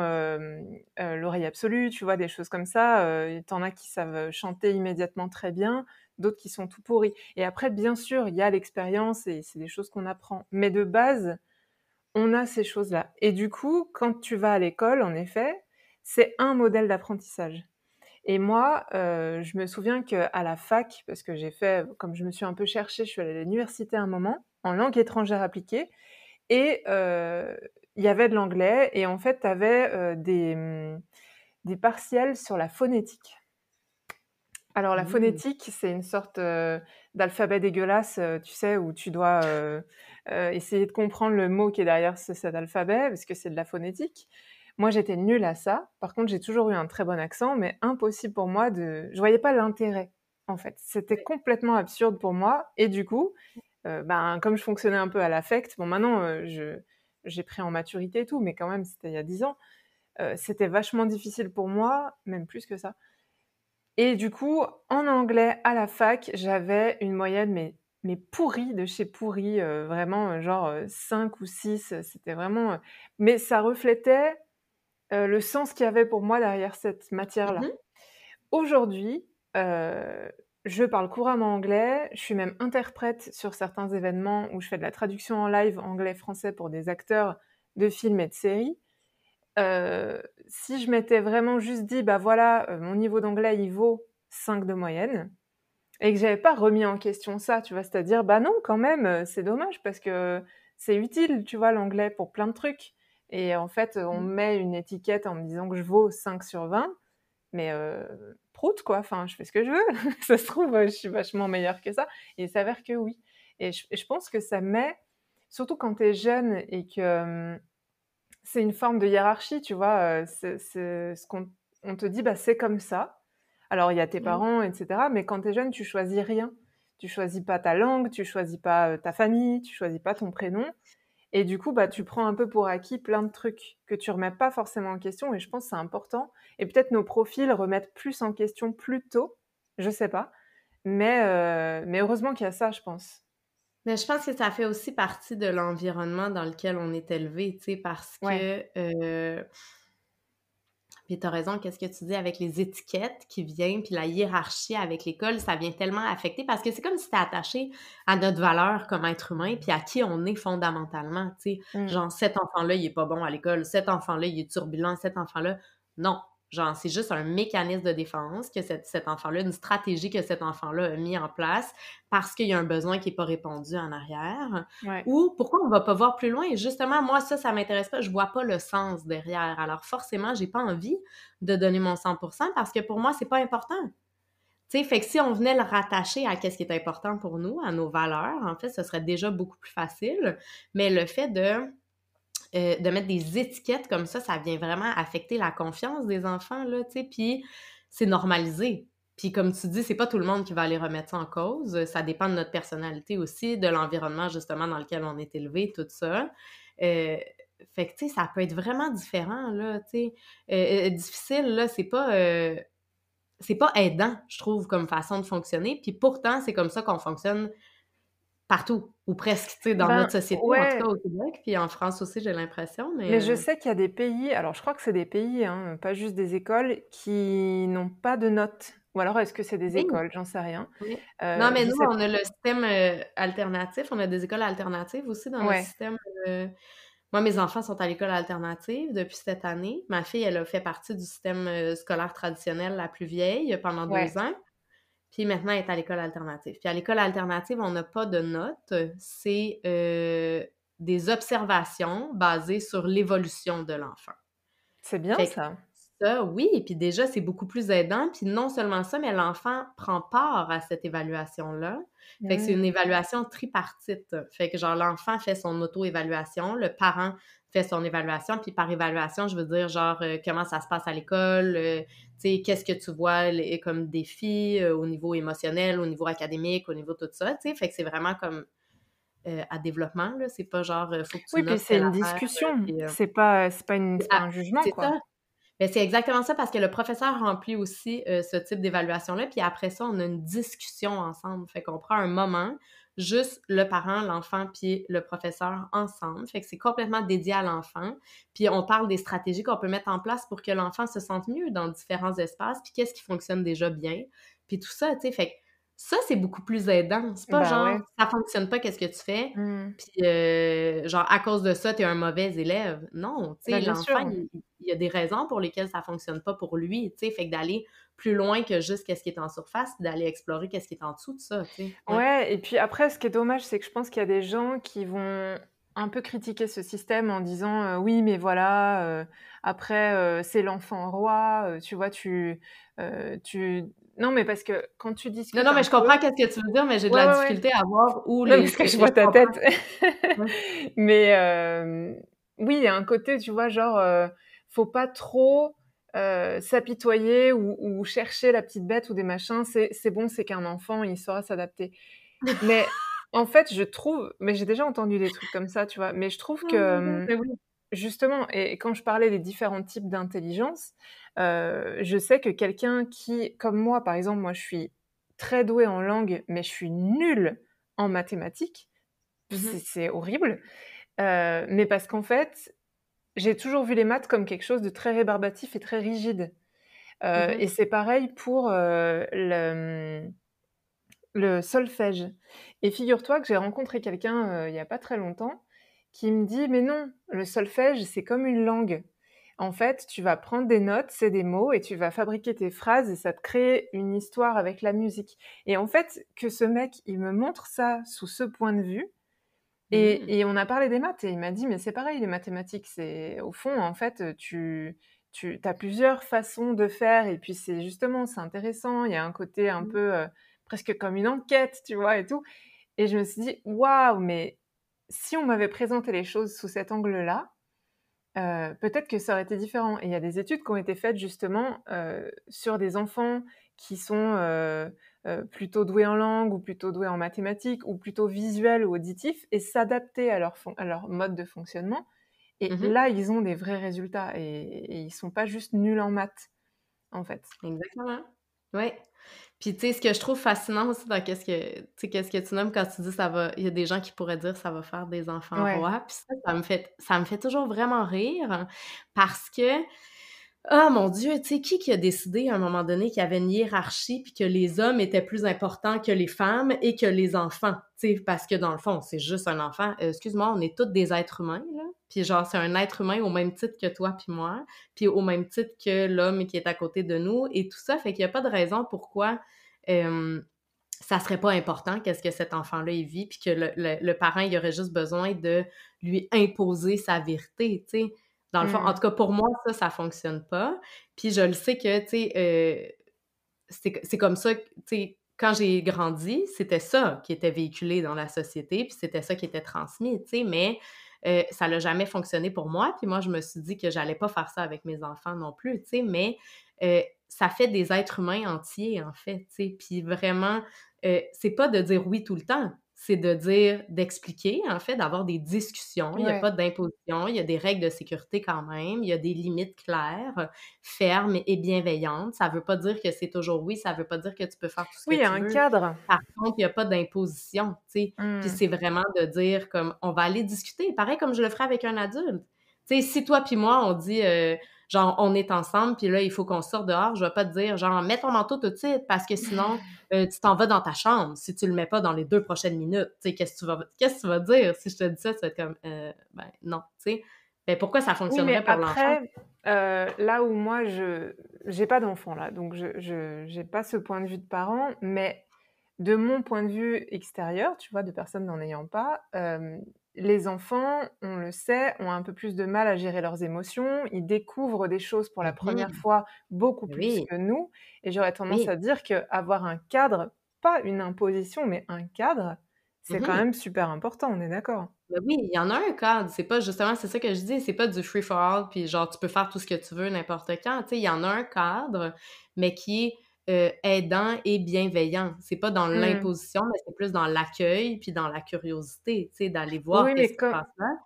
l'oreille absolue, tu vois, des choses comme ça. T'en as qui savent chanter immédiatement très bien, d'autres qui sont tout pourris. Et après, bien sûr, il y a l'expérience et c'est des choses qu'on apprend. Mais de base, on a ces choses-là. Et du coup, quand tu vas à l'école, en effet, c'est un modèle d'apprentissage. Et moi, euh, je me souviens qu'à la fac, parce que j'ai fait, comme je me suis un peu cherchée, je suis allée à l'université un moment, en langue étrangère appliquée, et euh, il y avait de l'anglais, et en fait, tu avais euh, des, mmh, des partiels sur la phonétique. Alors, la mmh. phonétique, c'est une sorte d'alphabet dégueulasse, tu sais, où tu dois essayer de comprendre le mot qui est derrière cet alphabet, parce que c'est de la phonétique. Moi, j'étais nulle à ça. Par contre, j'ai toujours eu un très bon accent, mais impossible pour moi de. Je voyais pas l'intérêt. en fait. C'était complètement absurde pour moi. Et du coup, ben, comme je fonctionnais un peu à l'affect, bon, maintenant, je, j'ai pris en maturité et tout, mais quand même, c'était il y a dix ans. c'était vachement difficile pour moi, même plus que ça. Et du coup, en anglais, à la fac, j'avais une moyenne, mais, mais pourrie, de chez pourrie, vraiment, genre 5 ou 6. C'était vraiment. mais ça reflétait le sens qu'il y avait pour moi derrière cette matière-là. Mmh Aujourd'hui, je parle couramment anglais, je suis même interprète sur certains événements où je fais de la traduction en live anglais-français pour des acteurs de films et de séries. Euh, si je m'étais vraiment juste dit, bah voilà, euh, mon niveau d'anglais, il vaut 5 de moyenne, et que j'avais pas remis en question ça, tu vois, c'est-à-dire, bah non, quand même, euh, c'est dommage parce que c'est utile, tu vois, l'anglais pour plein de trucs. Et en fait, on mmh. met une étiquette en me disant que je vaux 5 sur 20, mais euh, prout, quoi, enfin, je fais ce que je veux. ça se trouve, je suis vachement meilleure que ça. Et il s'avère que oui. Et je, je, pense que ça met, surtout quand tu es jeune et que c'est une forme de hiérarchie, tu vois. C'est ce qu'on on te dit, bah, c'est comme ça. Alors, il y a tes mmh. parents, etc. Mais quand tu es jeune, tu choisis rien. Tu choisis pas ta langue, tu choisis pas ta famille, tu choisis pas ton prénom. Et du coup, bah, tu prends un peu pour acquis plein de trucs que tu remets pas forcément en question. Et je pense que c'est important. Et peut-être nos profils remettent plus en question plus tôt. Je sais pas. Mais, mais heureusement qu'il y a ça, je pense. Mais je pense que ça fait aussi partie de l'environnement dans lequel on est élevé, tu sais, parce que. Euh... Puis t'as raison, qu'est-ce que tu dis avec les étiquettes qui viennent, puis la hiérarchie avec l'école, ça vient tellement affecter parce que c'est comme si t'es attaché à notre valeur comme être humain, puis à qui on est fondamentalement, tu sais. Mmh. Genre, cet enfant-là, il est pas bon à l'école, cet enfant-là, il est turbulent, cet enfant-là. Non, Genre, c'est juste un mécanisme de défense que cet enfant-là, une stratégie que cet enfant-là a mis en place parce qu'il y a un besoin qui n'est pas répondu en arrière. Ou pourquoi on ne va pas voir plus loin? justement, moi, ça, ça m'intéresse pas. Je vois pas le sens derrière. Alors, forcément, j'ai pas envie de donner mon 100% parce que pour moi, c'est pas important. Tu sais, fait que si on venait le rattacher à ce qui est important pour nous, à nos valeurs, en fait, ce serait déjà beaucoup plus facile. Mais le fait de euh, de mettre des étiquettes comme ça, ça vient vraiment affecter la confiance des enfants, là, tu sais, puis c'est normalisé. Puis comme tu dis, c'est pas tout le monde qui va aller remettre ça en cause. Ça dépend de notre personnalité aussi, de l'environnement justement dans lequel on est élevé, tout ça. Euh, fait que, tu sais, ça peut être vraiment différent, là, tu sais. Euh, difficile, là, c'est pas... c'est pas aidant, je trouve, comme façon de fonctionner. Puis pourtant, c'est comme ça qu'on fonctionne partout, ou presque, tu sais, dans ben, notre société, en tout cas au Québec, puis en France aussi, j'ai l'impression. Mais, mais je euh sais qu'il y a des pays, alors je crois que c'est des pays, hein, pas juste des écoles, qui n'ont pas de notes. Ou alors est-ce que c'est des écoles, j'en sais rien. Euh, non, mais nous, on a le système euh, alternatif, on a des écoles alternatives aussi dans le système. Moi, mes enfants sont à l'école alternative depuis cette année. Ma fille, elle a fait partie du système scolaire traditionnel la plus vieille pendant deux ans. Puis maintenant, elle est à l'école alternative. Puis à l'école alternative, on n'a pas de notes. C'est euh, des observations basées sur l'évolution de l'enfant. C'est bien ça. Ça, oui. Et puis déjà, c'est beaucoup plus aidant. Puis non seulement ça, mais l'enfant prend part à cette évaluation-là. Fait que c'est une mmh. évaluation tripartite. Fait que genre, l'enfant fait son auto-évaluation, le parent fait son évaluation. Puis par évaluation, je veux dire, genre, euh, comment ça se passe à l'école, euh, qu'est-ce que tu vois comme défi euh, au niveau émotionnel, au niveau académique, au niveau tout ça, tu sais? Fait que c'est vraiment comme à développement, là. C'est pas genre, faut que tu Oui, puis c'est une discussion. c'est pas, pas, une, un jugement, quoi. Ça. Ben, c'est exactement ça parce que le professeur remplit aussi ce type d'évaluation-là. Puis après ça, on a une discussion ensemble. Fait qu'on prend un moment juste le parent, l'enfant, puis le professeur ensemble. Fait que c'est complètement dédié à l'enfant. Puis on parle des stratégies qu'on peut mettre en place pour que l'enfant se sente mieux dans différents espaces, puis qu'est-ce qui fonctionne déjà bien, puis tout ça, tu sais. Fait que ça, c'est beaucoup plus aidant. C'est pas ben genre, ça fonctionne pas, qu'est-ce que tu fais? Mmh. Puis, euh, genre, à cause de ça, tu es un mauvais élève. Non, tu sais, ben, l'enfant, il, y a des raisons pour lesquelles ça fonctionne pas pour lui, tu sais. Fait que d'aller plus loin que juste qu'est-ce qui est en surface, d'aller explorer qu'est-ce qui est en dessous de ça, tu sais. Ouais. et puis après, ce qui est dommage, c'est que je pense qu'il y a des gens qui vont un peu critiquer ce système en disant euh, oui mais voilà euh, après c'est l'enfant roi tu vois tu tu non, mais parce que quand tu dis Non, non, mais je comprends qu'est-ce que tu veux dire, mais j'ai de la difficulté à voir où les. parce que je vois ta tête. mais euh, oui, il y a un côté, tu vois, genre, euh, faut pas trop s'apitoyer ou, chercher la petite bête ou des machins, c'est bon, c'est qu'un enfant, il saura s'adapter. Mais en fait, je trouve, mais j'ai déjà entendu des trucs comme ça, tu vois, mais je trouve que, justement, et quand je parlais des différents types d'intelligence, je sais que quelqu'un qui, comme moi, par exemple, moi, je suis très douée en langue, mais je suis nulle en mathématiques. Mmh c'est horrible. mais parce qu'en fait, j'ai toujours vu les maths comme quelque chose de très rébarbatif et très rigide. Mmh et c'est pareil pour le, le, solfège. Et figure-toi que j'ai rencontré quelqu'un il n'y a pas très longtemps qui me dit Mais non, le solfège, c'est comme une langue. En fait, tu vas prendre des notes, c'est des mots, et tu vas fabriquer tes phrases, et ça te crée une histoire avec la musique. Et en fait, que ce mec, il me montre ça sous ce point de vue, Mmh. Et, on a parlé des maths et il m'a dit, mais c'est pareil, les mathématiques, c'est au fond, en fait, tu, tu as plusieurs façons de faire et puis c'est justement, c'est intéressant, il y a un côté un mmh. peu euh, presque comme une enquête, tu vois, et tout. Et je me suis dit, waouh, mais si on m'avait présenté les choses sous cet angle-là, euh, peut-être que ça aurait été différent. Et il y a des études qui ont été faites justement euh, sur des enfants qui sont euh, plutôt doués en langue ou plutôt doués en mathématiques ou plutôt visuels ou auditifs et s'adapter à leur, à leur mode de fonctionnement. Et mmh là, ils ont des vrais résultats et, et, ils sont pas juste nuls en maths, en fait. Exactement. Oui. Puis, tu sais, ce que je trouve fascinant aussi dans qu'est-ce que, qu'est-ce que tu nommes quand tu dis ça va, il y a des gens qui pourraient dire ça va faire des enfants rois. Puis ça, ça me fait, ça me fait toujours vraiment rire parce que ah mon Dieu, tu sais, qui qui a décidé à un moment donné qu'il y avait une hiérarchie puis que les hommes étaient plus importants que les femmes et que les enfants, tu sais, parce que dans le fond, c'est juste un enfant. Euh, excuse-moi, on est tous des êtres humains, là. Puis genre, c'est un être humain au même titre que toi puis moi, puis au même titre que l'homme qui est à côté de nous et tout ça. Fait qu'il n'y a pas de raison pourquoi euh, ça serait pas important qu'est-ce que cet enfant-là vit puis que le, le, parent, il aurait juste besoin de lui imposer sa vérité, tu sais dans le fond, en mmh. tout cas, pour moi, ça, ça fonctionne pas. Puis je le sais que, tu sais, euh, c'est comme ça, tu sais, quand j'ai grandi, c'était ça qui était véhiculé dans la société, puis c'était ça qui était transmis, tu sais, mais euh, ça n'a jamais fonctionné pour moi. Puis moi, je me suis dit que j'allais pas faire ça avec mes enfants non plus, tu sais, mais euh, ça fait des êtres humains entiers, en fait, tu sais. Puis vraiment, c'est pas de dire oui tout le temps c'est de dire, d'expliquer, en fait, d'avoir des discussions. Il n'y a pas d'imposition, il y a des règles de sécurité quand même, il y a des limites claires, fermes et bienveillantes. Ça ne veut pas dire que c'est toujours oui, ça ne veut pas dire que tu peux faire tout ce que tu veux. Oui, il y a un cadre. Par contre, il n'y a pas d'imposition, tu sais. Puis mmh. c'est vraiment de dire, comme, on va aller discuter, pareil comme je le ferais avec un adulte. Tu sais, si toi puis moi, on dit... Euh, genre, on est ensemble, puis là, il faut qu'on sorte dehors. Je vais pas te dire, genre, mets ton manteau tout de suite, parce que sinon, euh, tu t'en vas dans ta chambre si tu le mets pas dans les deux prochaines minutes. Tu sais, qu'est-ce que tu vas, qu'est-ce que tu vas dire si je te dis ça? Tu vas être comme, euh, ben, non, tu sais. Ben, pourquoi ça fonctionnerait pour l'enfant? Euh, là où moi, je j'ai pas d'enfant, là, donc je j'ai pas ce point de vue de parent, mais de mon point de vue extérieur, tu vois, de personne n'en ayant pas, les enfants, on le sait, ont un peu plus de mal à gérer leurs émotions. Ils découvrent des choses pour la première fois beaucoup plus que nous. Et j'aurais tendance à dire qu'avoir un cadre, pas une imposition, mais un cadre, c'est quand mmh même super important, on est d'accord. Ben oui, il y en a un cadre. C'est pas justement, c'est ça que je dis, c'est pas du free for all, puis genre tu peux faire tout ce que tu veux n'importe quand. Tu sais, il y en a un cadre, mais qui est euh, aidant et bienveillant. C'est pas dans mmh. l'imposition, mais c'est plus dans l'accueil puis dans la curiosité, tu sais, d'aller voir ce qui se passe là.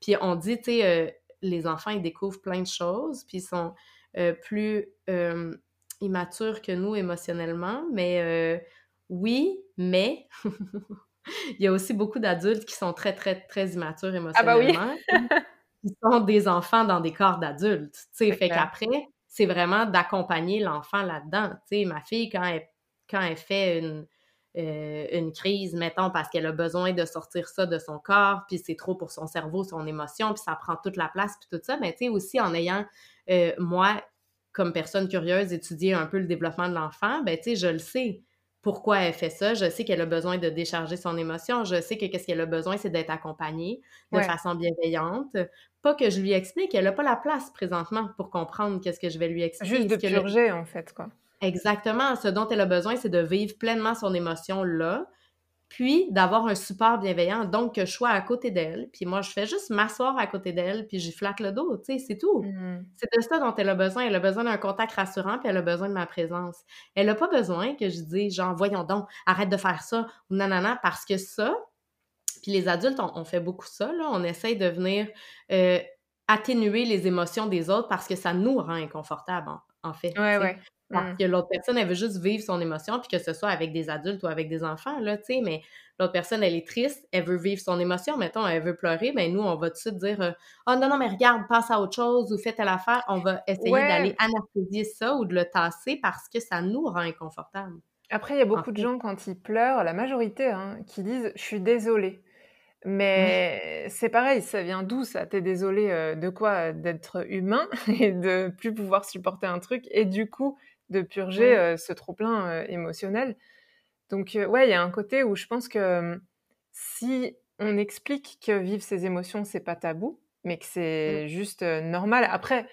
Puis on dit, tu sais, euh, les enfants, ils découvrent plein de choses, puis ils sont euh, plus immatures que nous émotionnellement, mais oui, mais il y a aussi beaucoup d'adultes qui sont très, très, très immatures émotionnellement. Ah bah oui! Ils sont des enfants dans des corps d'adultes, tu sais, fait qu'après, c'est vraiment d'accompagner l'enfant là-dedans. Tu sais, ma fille, quand elle, fait une, euh, une crise, mettons, parce qu'elle a besoin de sortir ça de son corps, puis c'est trop pour son cerveau, son émotion, puis ça prend toute la place, puis tout ça, mais tu sais, aussi en ayant, euh, moi, comme personne curieuse, étudié un peu le développement de l'enfant, ben tu sais, je le sais pourquoi elle fait ça. Je sais qu'elle a besoin de décharger son émotion. Je sais que qu'est-ce qu'elle a besoin, c'est d'être accompagnée de façon bienveillante. Pas que je lui explique, elle n'a pas la place présentement pour comprendre qu'est-ce que je vais lui expliquer. Juste de purger, en fait, quoi. Exactement. Ce dont elle a besoin, c'est de vivre pleinement son émotion là, puis d'avoir un support bienveillant, donc que je sois à côté d'elle, puis moi, je fais juste m'asseoir à côté d'elle, puis j'y flatte le dos, tu sais, c'est tout. Mmh. C'est de ça dont elle a besoin. Elle a besoin d'un contact rassurant, puis elle a besoin de ma présence. Elle n'a pas besoin que je dise, genre, voyons donc, arrête de faire ça, ou nanana, parce que ça, puis les adultes, on, fait beaucoup ça, là. On essaye de venir euh, atténuer les émotions des autres parce que ça nous rend inconfortables, en, fait. Ouais, ouais. Parce mm. que l'autre personne, elle veut juste vivre son émotion, puis que ce soit avec des adultes ou avec des enfants, là, tu sais, mais l'autre personne, elle est triste, elle veut vivre son émotion, mettons, elle veut pleurer, ben nous, on va tout de suite dire Ah oh, non, non, mais regarde, passe à autre chose ou fais telle affaire. On va essayer d'aller anesthésier ça ou de le tasser parce que ça nous rend inconfortable. Après, il y a beaucoup de gens, quand ils pleurent, la majorité, hein, qui disent Je suis désolée. Mais c'est pareil, ça vient d'où ça? T'es désolé euh, de quoi? D'être humain et de plus pouvoir supporter un truc et du coup de purger euh, ce trop-plein euh, émotionnel. Donc, euh, ouais, il y a un côté où je pense que si on explique que vivre ses émotions, c'est pas tabou, mais que c'est mmh. juste normal. Après,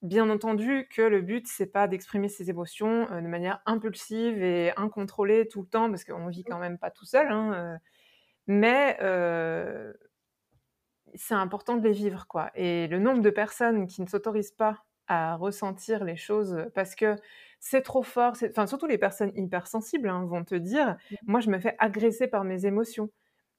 bien entendu que le but, c'est pas d'exprimer ses émotions de manière impulsive et incontrôlée tout le temps, parce qu'on vit quand même pas tout seul. Hein, mais c'est important de les vivre, quoi. Et le nombre de personnes qui ne s'autorisent pas à ressentir les choses parce que c'est trop fort. Enfin, surtout les personnes hypersensibles hein, vont te dire, mmh. moi, je me fais agresser par mes émotions.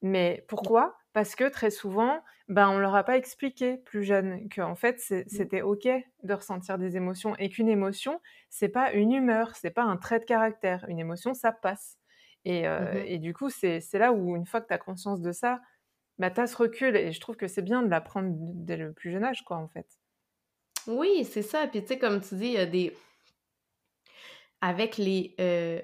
Mais pourquoi? Parce que très souvent, ben, on leur a pas expliqué plus jeune qu'en fait, mmh. c'était ok de ressentir des émotions et qu'une émotion, c'est pas une humeur, c'est pas un trait de caractère. Une émotion, ça passe. Et, euh, mmh et du coup, c'est là où, une fois que tu as conscience de ça, bah, tu as ce recul. Et je trouve que c'est bien de l'apprendre dès le plus jeune âge, quoi, en fait. Oui, c'est ça. Puis, tu sais, comme tu dis, il y a des avec les, euh,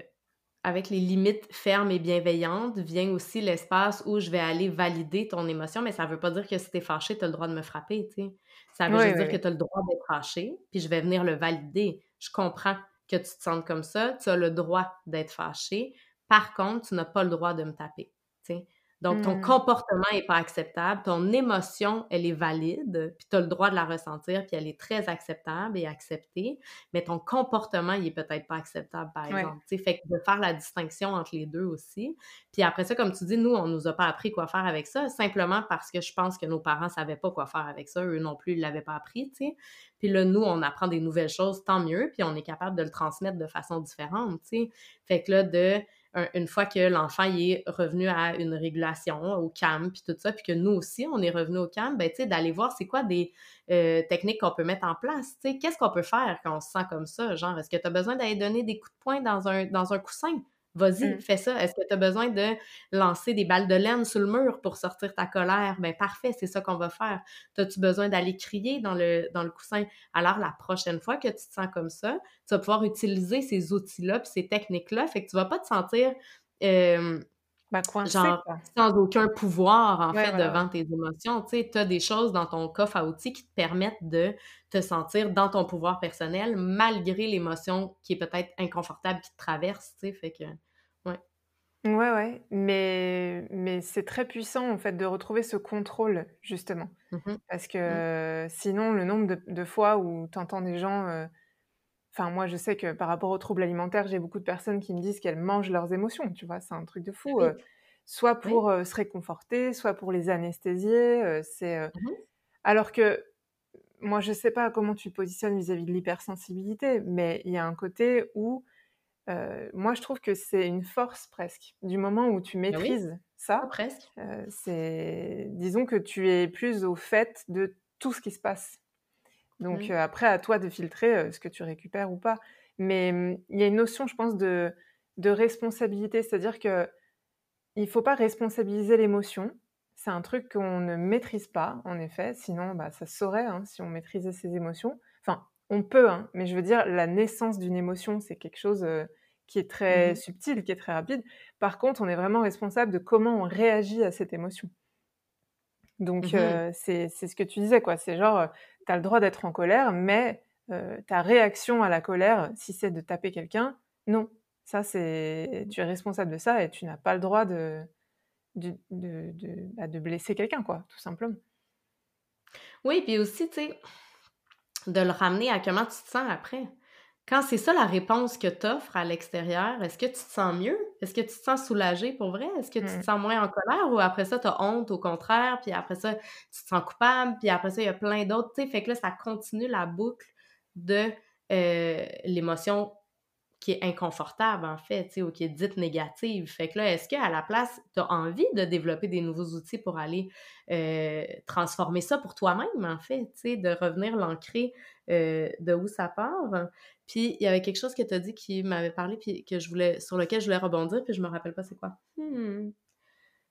avec les limites fermes et bienveillantes vient aussi l'espace où je vais aller valider ton émotion, mais ça ne veut pas dire que si tu es fâché, tu as le droit de me frapper, tu sais. Ça veut juste dire que tu as le droit d'être fâché, puis je vais venir le valider. Je comprends que tu te sentes comme ça, tu as le droit d'être fâché. Par contre, tu n'as pas le droit de me taper, tu sais. Donc, ton mmh. comportement n'est pas acceptable, ton émotion, elle est valide, puis tu as le droit de la ressentir, puis elle est très acceptable et acceptée, mais ton comportement, il est peut-être pas acceptable, par exemple. Fait que de faire la distinction entre les deux aussi. Puis après ça, comme tu dis, nous, on nous a pas appris quoi faire avec ça, simplement parce que je pense que nos parents savaient pas quoi faire avec ça, eux non plus, ils l'avaient pas appris, tu sais. Puis là, nous, on apprend des nouvelles choses, tant mieux, puis on est capable de le transmettre de façon différente, tu sais. Fait que là, de une fois que l'enfant est revenu à une régulation, au calme, puis tout ça, puis que nous aussi, on est revenu au calme, ben, d'aller voir c'est quoi des euh, techniques qu'on peut mettre en place, qu'est-ce qu'on peut faire quand on se sent comme ça, genre, est-ce que tu as besoin d'aller donner des coups de poing dans un, dans un coussin? Vas-y, mmh. fais ça. Est-ce que tu as besoin de lancer des balles de laine sur le mur pour sortir ta colère? Ben parfait, c'est ça qu'on va faire. As-tu besoin d'aller crier dans le, dans le coussin? Alors, la prochaine fois que tu te sens comme ça, tu vas pouvoir utiliser ces outils-là puis ces techniques-là. Fait que tu vas pas te sentir bah, genre, sans aucun pouvoir, en fait, devant tes émotions. Tu sais, as des choses dans ton coffre à outils qui te permettent de te sentir dans ton pouvoir personnel, malgré l'émotion qui est peut-être inconfortable qui te traverse, tu sais, fait que... Ouais. Ouais, ouais, mais, mais c'est très puissant, en fait, de retrouver ce contrôle, justement. Mmh Parce mmh. que sinon, le nombre de, fois où tu entends des gens... Euh, enfin, moi, je sais que par rapport aux troubles alimentaires, j'ai beaucoup de personnes qui me disent qu'elles mangent leurs émotions, tu vois, c'est un truc de fou. Euh, soit pour se réconforter, soit pour les anesthésier. c'est mmh Alors que moi, je sais pas comment tu te positionnes vis-à-vis de l'hypersensibilité, mais il y a un côté où moi, je trouve que c'est une force presque. Du moment où tu ah maîtrises ça, presque. c'est, disons que tu es plus au fait de tout ce qui se passe. Donc après, à toi de filtrer ce que tu récupères ou pas. Mais mmh, il y a une notion, je pense, de, de responsabilité, c'est-à-dire que il faut pas responsabiliser l'émotion. C'est un truc qu'on ne maîtrise pas, en effet. Sinon, bah, ça saurait hein, si on maîtrisait ses émotions. Enfin, on peut, hein, mais je veux dire, la naissance d'une émotion, c'est quelque chose qui est très mmh subtil, qui est très rapide. Par contre, on est vraiment responsable de comment on réagit à cette émotion. Donc, mmh c'est ce que tu disais, quoi. C'est genre, tu le droit d'être en colère, mais ta réaction à la colère, si c'est de taper quelqu'un, non. Ça, c'est tu es responsable de ça et tu n'as pas le droit de, de, de, bah, de blesser quelqu'un, quoi, tout simplement. Oui, puis aussi, tu sais, de le ramener à comment tu te sens après. Quand c'est ça la réponse que tu offres à l'extérieur, est-ce que tu te sens mieux? Est-ce que tu te sens soulagé pour vrai? Est-ce que tu te Mmh. sens moins en colère ou après ça, tu as honte au contraire, puis après ça, tu te sens coupable, puis après ça, il y a plein d'autres, tu sais, fait que là, ça continue la boucle de euh, l'émotion qui est inconfortable, en fait, tu sais, ou qui est dite négative. Fait que là, est-ce qu'à la place, tu as envie de développer des nouveaux outils pour aller euh, transformer ça pour toi-même, en fait, tu sais, de revenir l'ancrer euh, de où ça part? Puis il y avait quelque chose que tu as dit qui m'avait parlé, puis que je voulais, sur lequel je voulais rebondir, puis je me rappelle pas c'est quoi. Hmm.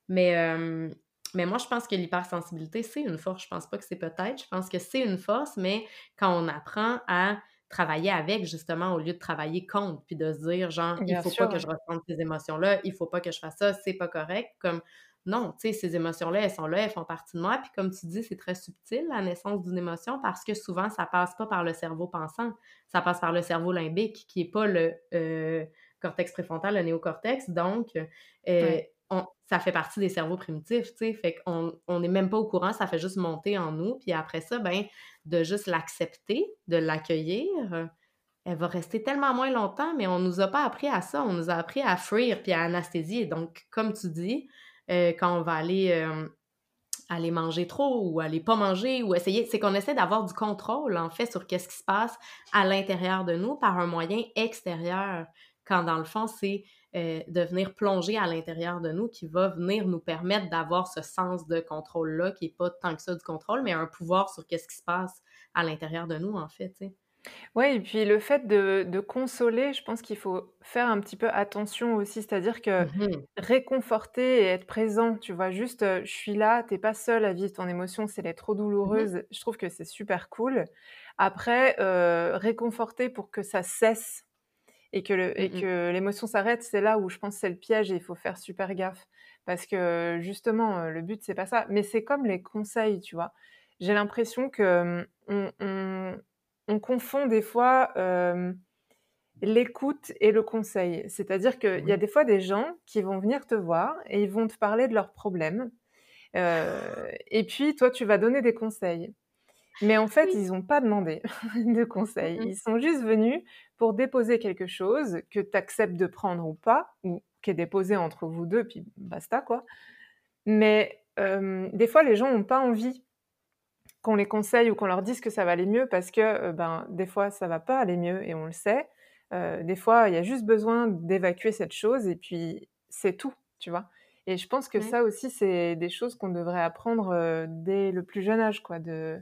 Mais, euh, mais moi, je pense que l'hypersensibilité, c'est une force. Je pense pas que c'est peut-être. Je pense que c'est une force, mais quand on apprend à travailler avec, justement, au lieu de travailler contre, puis de se dire, genre, Bien il faut sûr, pas que je ressente ces émotions-là, il faut pas que je fasse ça, c'est pas correct. Comme, non, tu sais, ces émotions-là, elles sont là, elles font partie de moi. Puis comme tu dis, c'est très subtil, la naissance d'une émotion, parce que souvent, ça passe pas par le cerveau pensant, ça passe par le cerveau limbique, qui est pas le euh, cortex préfrontal, le néocortex. Donc, euh, Ouais. Ça fait partie des cerveaux primitifs, tu sais. Fait qu'on on n'est même pas au courant, ça fait juste monter en nous. Puis après ça, ben, de juste l'accepter, de l'accueillir, euh, elle va rester tellement moins longtemps, mais on nous a pas appris à ça. On nous a appris à fuir puis à anesthésier. Donc, comme tu dis, euh, quand on va aller, euh, aller manger trop ou aller pas manger ou essayer, c'est qu'on essaie d'avoir du contrôle, en fait, sur qu'est-ce qui se passe à l'intérieur de nous par un moyen extérieur. Quand dans le fond, c'est euh, de venir plonger à l'intérieur de nous qui va venir nous permettre d'avoir ce sens de contrôle-là, qui n'est pas tant que ça du contrôle, mais un pouvoir sur qu'est-ce qui se passe à l'intérieur de nous, en fait, tu sais. Ouais et puis le fait de de consoler, je pense qu'il faut faire un petit peu attention aussi. C'est-à-dire que Mhm. réconforter et être présent, tu vois? Juste, heu, je suis là, tu es pas seul à vivre ton émotion elle est trop Mhm. douloureuse, je trouve que c'est super cool. Après, heu, réconforter pour que ça cesse et que le et Mhm. que l'émotion s'arrête, c'est là où je pense c'est le piège et il faut faire super gaffe. Parce que justement, le but c'est pas ça. Mais c'est comme les conseils, tu vois? J'ai l'impression que, mmh, on on on confond des fois, l'écoute et le conseil. C'est-à-dire qu'il y a des fois des gens qui vont venir te voir et ils vont te parler de leurs problèmes, et puis toi tu vas donner des conseils. Mais en fait, Oui. ils ont pas demandé de conseils. Mhm. Ils sont juste venus pour déposer quelque chose que tu acceptes de prendre ou pas, ou qui est déposé entre vous 2 puis basta quoi. Mais, des fois les gens ont pas envie qu'on les conseille ou qu'on leur dise que ça va aller mieux parce que, ben, des fois ça va pas aller mieux et on le sait. Des fois, il y a juste besoin d'évacuer cette chose et puis c'est tout, tu vois? Et je pense que Ouais. ça aussi, c'est des choses qu'on devrait apprendre, dès le plus jeune âge quoi, de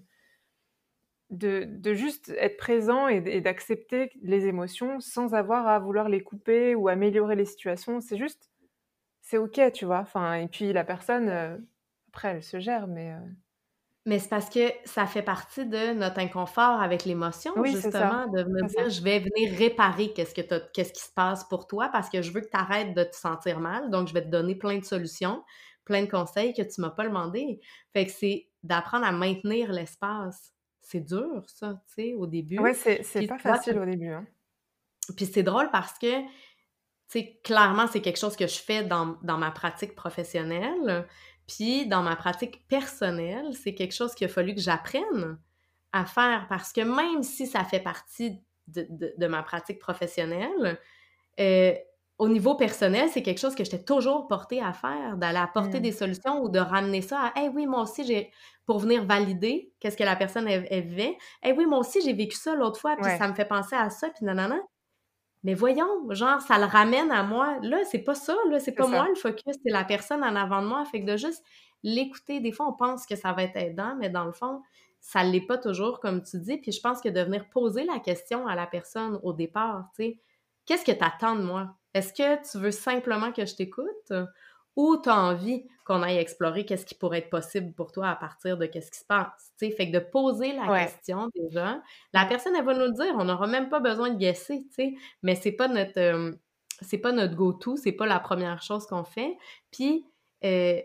de de juste être présent et d'accepter les émotions sans avoir à vouloir les couper ou améliorer les situations. C'est juste c'est OK, tu vois? Enfin et puis la personne, heu, après elle se gère mais, heu Mais c'est parce que ça fait partie de notre inconfort avec l'émotion, oui, justement, de me ça. dire: «Je vais venir réparer qu'est-ce que qu'est-ce qui se passe pour toi parce que je veux que tu arrêtes de te sentir mal, donc je vais te donner plein de solutions, plein de conseils que tu m'as pas demandé». Fait que c'est d'apprendre à maintenir l'espace. C'est dur ça, tu sais, au début. c'est c'est pas facile au début, hein. puis c'est drôle parce que, tu sais, clairement, c'est quelque chose que je fais dans dans ma pratique professionnelle. Puis dans ma pratique personnelle, c'est quelque chose qu'il a fallu que j'apprenne à faire parce que même si ça fait partie de de de ma pratique professionnelle, heu, au niveau personnel, c'est quelque chose que j'étais toujours portée à faire, d'aller apporter Mmh. des solutions ou de ramener ça à: «Hey, oui, moi aussi, j'ai» pour venir valider qu'est-ce que la personne elle elle vivait. «Hey, oui, moi aussi, j'ai vécu ça l'autre fois, puis ça me fait penser à ça, puis nanana». Mais voyons, genre, ça le ramène à moi. Là, c'est pas ça, là, c'est pas moi le focus, c'est la personne en avant de moi. Fait que de juste l'écouter, des fois, on pense que ça va être aidant, mais dans le fond, ça l'est pas toujours, comme tu dis. Puis je pense que de venir poser la question à la personne au départ, tu sais, qu'est-ce que tu attends de moi? Est-ce que tu veux simplement que je t'écoute? Ou tu as envie qu'on aille explorer qu'est-ce qui pourrait être possible pour toi à partir de qu'est-ce qui se passe? Tu sais, fait que de poser la Ouais. question déjà, la personne, elle va nous le dire. On n'aura même pas besoin de guesser. Mais c'est pas notre, euh, c'est pas notre go-to, c'est pas la première chose qu'on fait. Puis, euh,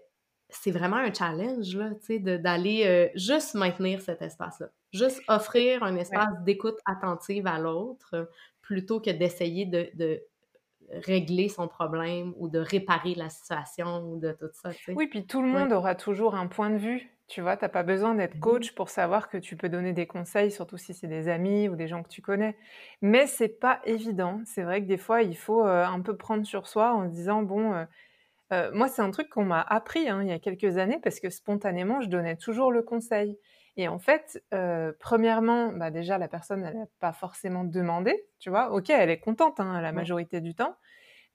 c'est vraiment un challenge, là, tu sais, d'aller euh, juste maintenir cet espace-là. Juste offrir un ouais. espace d'écoute attentive à l'autre euh, plutôt que d'essayer de, de régler son problème ou de réparer la situation ou de tout ça. Oui, puis tout le Ouais. monde aura toujours un point de vue, Tu vois, t'as pas besoin d'être Mmh coach pour savoir que tu peux donner des conseils, surtout si c'est des amis ou des gens que tu connais. Mais c'est pas évident. C'est vrai que des fois, il faut euh, un peu prendre sur soi en se disant bon, euh, euh, moi c'est un truc qu'on m'a appris hein, il y a quelques années parce que spontanément, je donnais toujours le conseil. Et en fait, euh, premièrement, bah déjà la personne elle n'a pas forcément demandé, tu vois. Ok, elle est contente hein, la Ouais. majorité du temps,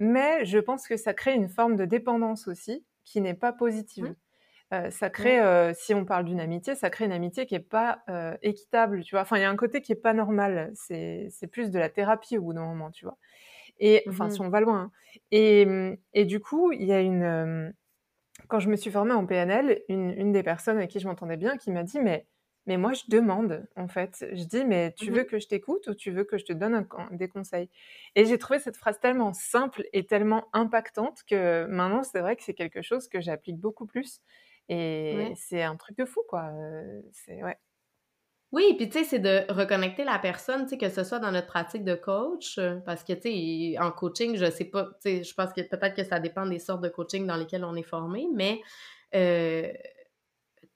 mais je pense que ça crée une forme de dépendance aussi qui n'est pas positive. Mmh. Heu, ça Ouais. crée, heu, si on parle d'une amitié, ça crée une amitié qui est pas, équitable, tu vois? Enfin, il y a un côté qui est pas normal. C'est plus de la thérapie au bout d'un moment, tu vois? Et enfin, si Mmh on va loin, hein. Et mmh et du coup, il y a une, quand je me suis formée en PNL, une une des personnes avec qui je m'entendais bien qui m'a dit: «Mais mais moi, je demande, en fait». Je dis: «Mais tu veux Mmh que je t'écoute ou tu veux que je te donne un des conseils?» et j'ai trouvé cette phrase tellement simple et tellement impactante que maintenant, c'est vrai que c'est quelque chose que j'applique beaucoup plus et Ouais. c'est un truc de fou, quoi, heu, c'est ouais. Oui, puis tu sais, c'est de reconnecter la personne, tu sais, que ce soit dans notre pratique de coach, heu, parce que, tu sais, en coaching, je sais pas, tu sais, je pense que peut-être que ça dépend des sortes de coaching dans lesquels on est formé, mais, heu,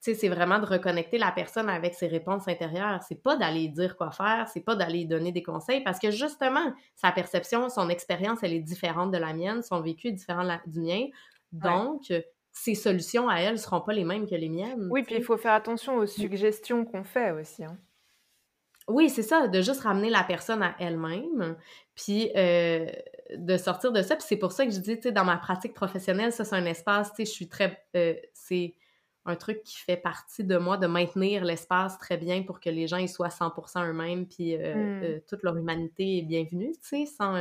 tu sais, c'est vraiment de reconnecter la personne avec ses réponses intérieures. C'est pas d'aller dire quoi faire, c'est pas d'aller donner des conseils parce que justement, sa perception, son expérience, elle est différente de la mienne, son vécu est différent la du mien. Ouais. Ses solutions à elle seront pas les mêmes que les miennes, Oui, puis il faut faire attention aux suggestions qu'on fait aussi, hein. Oui, c'est ça, de juste ramener la personne à elle-même, puis, heu, de sortir de ça. Puis c'est pour ça que je dis, tu sais, dans ma pratique professionnelle, ça, c'est un espace, tu sais, je suis très, heu, c'est un truc qui fait partie de moi, de maintenir l'espace très bien pour que les gens, ils soient 100% eux-mêmes, puis, Mmh. heu, toute leur humanité est bienvenue, tu sais, sans,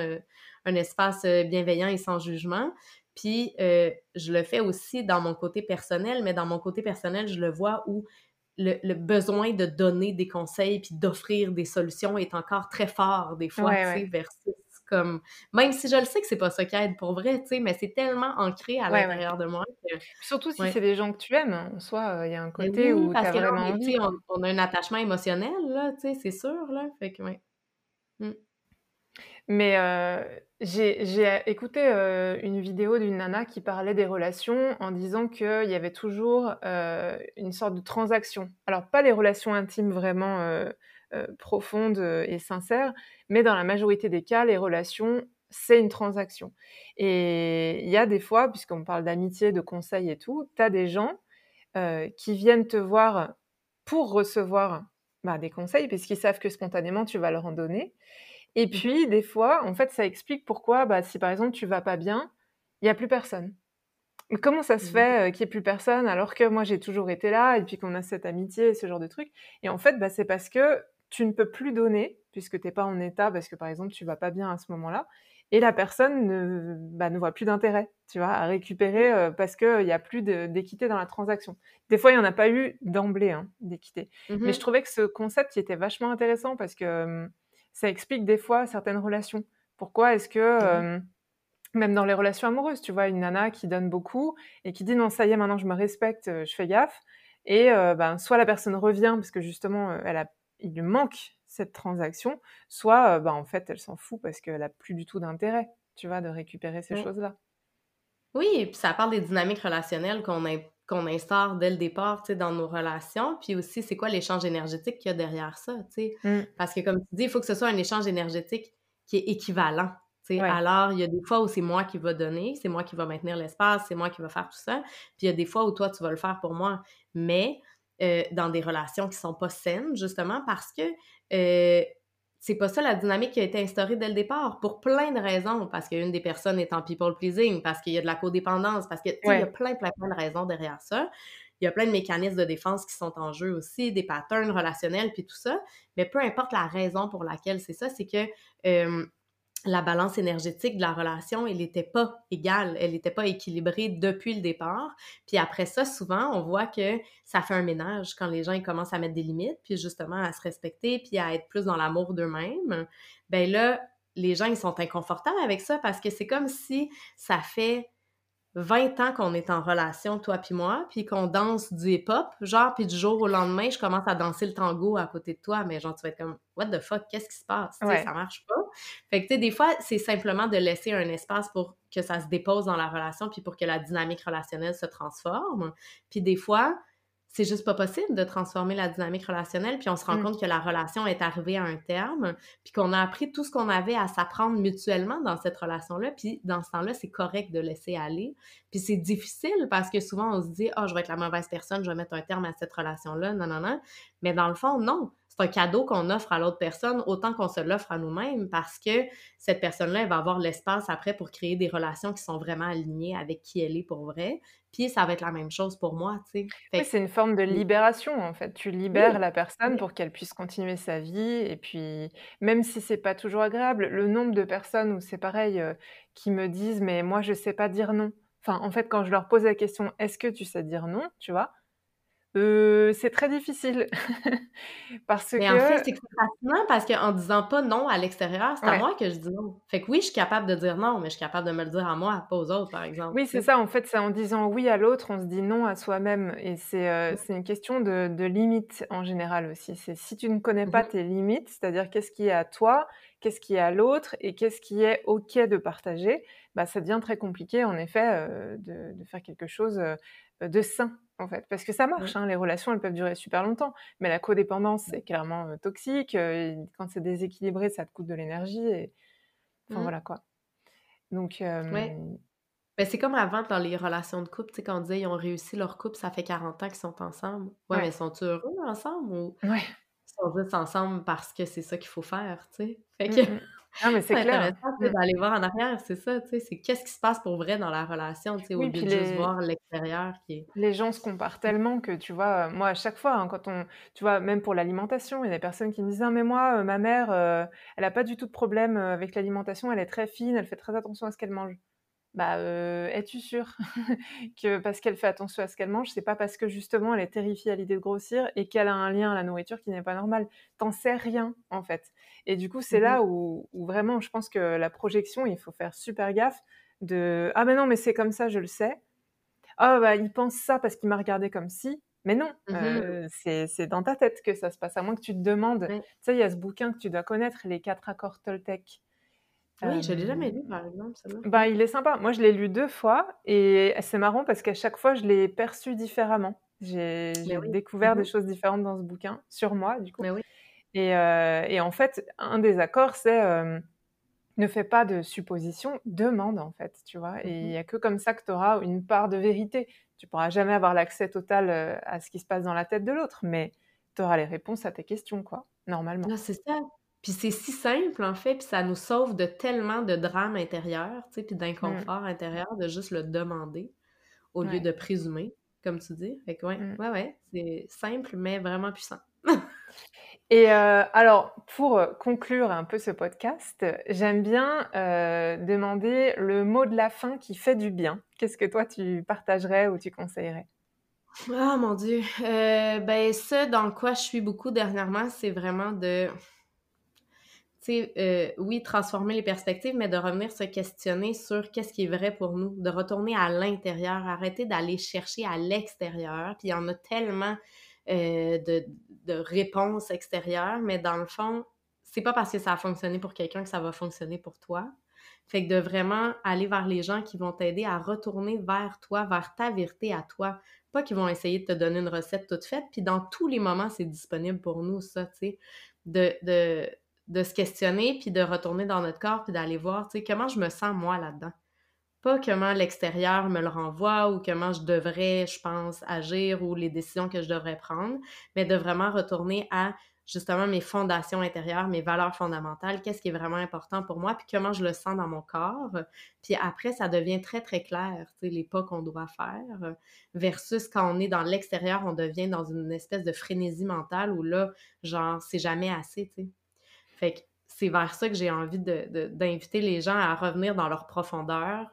un espace, bienveillant et sans jugement. Puis, heu, je le fais aussi dans mon côté personnel, mais dans mon côté personnel, je le vois où le, le besoin de donner des conseils puis d'offrir des solutions est encore très fort des fois, Ouais, tu sais, ouais. versus comme même si je le sais que c'est pas ça qui aide pour vrai, tu sais, mais c'est tellement ancré à Ouais, l'intérieur de moi que surtout si c'est des gens que tu aimes, hein, en soi, il y a un Mais côté oui, où parce as que là, vraiment on est, a un attachement émotionnel, là, tu sais, c'est sûr, là. Fait que, ouais. Mm. Mais heu, j'ai j'ai écouté, heu, une vidéo d'une nana qui parlait des relations en disant qu'il y avait toujours, une sorte de transaction. Alors pas les relations intimes vraiment, profondes, et sincères, mais dans la majorité des cas, les relations, c'est une transaction et il y a des fois, puisqu'on parle d'amitié, de conseils et tout, tu as des gens, qui viennent te voir pour recevoir, bah, des conseils parce qu'ils savent que spontanément tu vas leur en donner et Mhm. puis, des fois, en fait, ça explique pourquoi, bah, si par exemple tu vas pas bien, il y a plus personne. Mais comment ça se Mhm. fait, qu'il y ait plus personne alors que moi j'ai toujours été là et puis qu'on a cette amitié et ce genre de truc? Et en fait, bah, c'est parce que tu ne peux plus donner puisque tu es pas en état, parce que par exemple tu vas pas bien à ce moment-là et la personne ne bah, ne voit plus d'intérêt, tu vois, à récupérer, parce qu'il y a plus d'équité dans la transaction. Des fois, il y en a pas eu d'emblée, hein, d'équité. Mais je trouvais que ce concept, il était vachement intéressant parce que, ça explique des fois certaines relations. Pourquoi est-ce que, même dans les relations amoureuses, tu vois, une nana qui donne beaucoup et qui dit: «Non, ça y est, maintenant je me respecte, heu, je fais gaffe» et heu, ben, soit la personne revient parce que justement, heu, elle a il lui manque cette transaction, soit, bah, en fait, elle s'en fout parce qu'elle a plus du tout d'intérêt, tu vois, de récupérer ces Ouais. choses-là. Oui, et puis ça parle des dynamiques relationnelles qu'on in- qu'on instaure dès le départ, tu sais, dans nos relations. Puis aussi, c'est quoi l'échange énergétique qu'il y a derrière ça, tu sais? Mmh. Parce que comme tu dis, il faut que ce soit un échange énergétique qui est équivalent. tu sais? Ouais. Alors, il y a des fois où c'est moi qui va donner, c'est moi qui va maintenir l'espace, c'est moi qui va faire tout ça. Puis il y a des fois où toi, tu vas le faire pour moi. Mais euh, dans des relations qui sont pas saines, justement, parce que euh, c'est pas ça la dynamique qui a été instaurée dès le départ, pour plein de raisons. Parce qu'une des personnes est en people pleasing, parce qu'il y a de la codépendance, parce que, tu sais, il y a plein, plein, plein de raisons derrière ça. Il y a plein de mécanismes de défense qui sont en jeu aussi, des patterns relationnels, puis tout ça. Mais peu importe la raison pour laquelle c'est ça, c'est que euh, la balance énergétique de la relation, elle n'était pas égale, elle n'était pas équilibrée depuis le départ. Puis après ça, souvent, on voit que ça fait un ménage quand les gens commencent à mettre des limites, puis justement à se respecter, puis à être plus dans l'amour d'eux-mêmes. Ben là, les gens, ils sont inconfortables avec ça parce que c'est comme si ça fait 20 ans qu'on est en relation, toi puis moi, puis qu'on danse du hip-hop, genre, puis du jour au lendemain, je commence à danser le tango à côté de toi, mais genre, tu vas être comme, what the fuck, qu'est-ce qui se passe? Ça marche pas. Fait que, tu sais, des fois, c'est simplement de laisser un espace pour que ça se dépose dans la relation, puis pour que la dynamique relationnelle se transforme. Puis des fois, c'est juste pas possible de transformer la dynamique relationnelle, puis on se rend Mmh. compte que la relation est arrivée à un terme, puis qu'on a appris tout ce qu'on avait à s'apprendre mutuellement dans cette relation-là, puis dans ce temps-là, c'est correct de laisser aller. Puis c'est difficile parce que souvent on se dit "Ah, je vais être la mauvaise personne, je vais mettre un terme à cette relation-là." Non non non, mais dans le fond non, c'est un cadeau qu'on offre à l'autre personne autant qu'on se l'offre à nous-mêmes parce que cette personne-là, elle va avoir l'espace après pour créer des relations qui sont vraiment alignées avec qui elle est pour vrai. Puis ça va être la même chose pour moi, tu sais. Oui, c'est une forme de que libération, en fait. Tu libères oui, la personne pour qu'elle puisse continuer sa vie et puis même si c'est pas toujours agréable, le nombre de personnes où c'est pareil, heu, qui me disent: «Mais moi, je sais pas dire non». Enfin, en fait, quand je leur pose la question: «Est-ce que tu sais dire non?» tu vois? C'est très difficile parce Mais en fait, c'est fascinant parce qu'en disant pas non à l'extérieur, c'est à moi que je dis non. Fait que oui, je suis capable de dire non, mais je suis capable de me le dire à moi, pas aux autres, par exemple, Oui, c'est ça, en fait, c'est en disant oui à l'autre, on se dit non à soi-même et c'est, c'est une question de de limites en général aussi. C'est si tu ne connais Mmh pas tes limites, c'est-à-dire qu'est-ce qui est à toi, qu'est-ce qui est à l'autre et qu'est-ce qui est OK de partager, bah, ça devient très compliqué en effet, de de faire quelque chose, de sain, en fait. Parce que ça Mmh. marche, hein, les relations, elles peuvent durer super longtemps, mais la codépendance, c'est clairement, heu, toxique, et quand c'est déséquilibré, ça te coûte de l'énergie et enfin Mmh. voilà quoi. Donc Ouais. hem, Ben, c'est comme avant dans les relations de couple, tu sais, quand on disait: «Ils ont réussi leur couple, ça fait 40 ans qu'ils sont ensemble». Ouais, mais sont-ils heureux ensemble ou ouais. ils sont juste ensemble parce que c'est ça qu'il faut faire, tu sais? Fait Mmh que mh. Non mais c'est clair. d'aller voir en arrière, c'est ça, tu sais, c'est qu'est-ce qui se passe pour vrai dans la relation, tu sais, au lieu de juste voir l'extérieur qui est les gens se comparent tellement que tu vois, heu, moi à chaque fois, hein, quand on tu vois, même pour l'alimentation, il y a des personnes qui me disent: «Ah mais moi, heu, ma mère, heu, elle a pas du tout de problème, avec l'alimentation, elle est très fine, elle fait très attention à ce qu'elle mange». Bah, es-tu sûre que parce qu'elle fait attention à ce qu'elle mange, c'est pas parce que justement elle est terrifiée à l'idée de grossir et qu'elle a un lien à la nourriture qui n'est pas normal? Tu en sais rien, en fait et du coup, c'est mmh mh. là où où vraiment je pense que la projection, il faut faire super gaffe de: «Ah mais non, mais c'est comme ça, je le sais. Ah bah, il pense ça parce qu'il m'a regardé comme si». Mais non, Mmh heu, c'est dans ta tête que ça se passe, à moins que tu te demandes tu Ouais. sais, il y a ce bouquin que tu dois connaître, Les 4 accords Toltec. Oui, je l'ai jamais Hem lu, par exemple, bah, il est sympa. Moi, je l'ai lu 2 fois et c'est marrant parce qu'à chaque fois, je l'ai perçu différemment. J'ai Mais j'ai oui. découvert Mmh des choses différentes dans ce bouquin, sur moi, du coup Mais oui. Et heu et en fait, un des accords, c'est, hem, ne fais pas de suppositions, demande, en fait, tu vois? Et il Mmh y a que comme ça que tu auras une part de vérité. Tu pourras jamais avoir l'accès total, heu, à ce qui se passe dans la tête de l'autre, mais tu auras les réponses à tes questions, quoi, normalement. Ah, c'est ça. Puis c'est si simple, en fait, puis ça nous sauve de tellement de drames intérieurs, tu sais, puis Mmh. d'inconfort intérieur de juste le demander au lieu de présumer, comme tu dis. Fait que ouais, Mmh. ouais, ouais, c'est simple, mais vraiment puissant. Et heu, alors pour, heu, conclure un peu ce podcast, j'aime bien, heu, demander le mot de la fin qui fait du bien. Qu'est-ce que toi tu partagerais ou tu conseillerais? Ah mon Dieu! Ben, ce dans quoi je suis beaucoup dernièrement, c'est vraiment de Tu sais, oui, transformer les perspectives, mais de revenir se questionner sur qu'est-ce qui est vrai pour nous, de retourner à l'intérieur, arrêter d'aller chercher à l'extérieur. Puis il y en a tellement, heu, de de réponses extérieures, mais dans le fond, c'est pas parce que ça a fonctionné pour quelqu'un que ça va fonctionner pour toi. Fait que de vraiment aller vers les gens qui vont t'aider à retourner vers toi, vers ta vérité à toi. Pas qu'ils vont essayer de te donner une recette toute faite, puis dans tous les moments, c'est disponible pour nous ça, tu sais. De de de se questionner, puis de retourner dans notre corps, puis d'aller voir, tu sais, comment je me sens moi là-dedans? Pas comment l'extérieur me le renvoie ou comment je devrais, je pense, agir ou les décisions que je devrais prendre, mais de vraiment retourner à justement mes fondations intérieures, mes valeurs fondamentales, qu'est-ce qui est vraiment important pour moi, puis comment je le sens dans mon corps. Puis après, ça devient très, très clair, les pas qu'on doit faire, versus quand on est dans l'extérieur, on devient dans une espèce de frénésie mentale où là, genre, c'est jamais assez, tu sais. Fait que c'est vers ça que j'ai envie de de d'inviter les gens à revenir dans leur profondeur,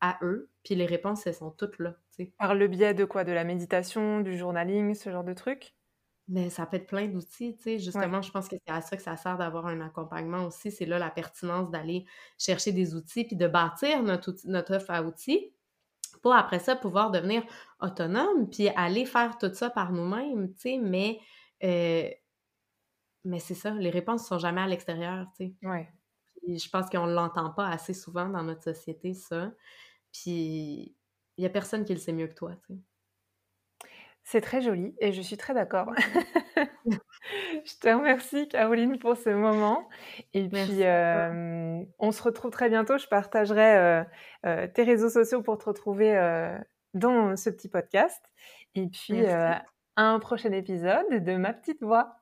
à eux, puis les réponses, elles sont toutes là. Par le biais de quoi? De la méditation, du journaling, ce genre de trucs? Mais ça peut être plein d'outils, tu sais. Ouais. Justement, je pense que c'est à ça que ça sert d'avoir un accompagnement aussi. C'est là la pertinence d'aller chercher des outils puis de bâtir notre outil notre offre à outils pour après ça pouvoir devenir autonome puis aller faire tout ça par nous-mêmes, tu sais. Mais, heu, mais c'est ça, les réponses sont jamais à l'extérieur, tu sais. Ouais. Puis je pense qu'on l'entend pas assez souvent dans notre société, ça. Puis il y a personne qui le sait mieux que toi, tu sais. C'est très joli et je suis très d'accord. je te remercie Caroline pour ce moment et puis on se retrouve très bientôt. Je partagerai tes réseaux sociaux pour te retrouver dans ce petit podcast et puis à un prochain épisode de Ma petite voix.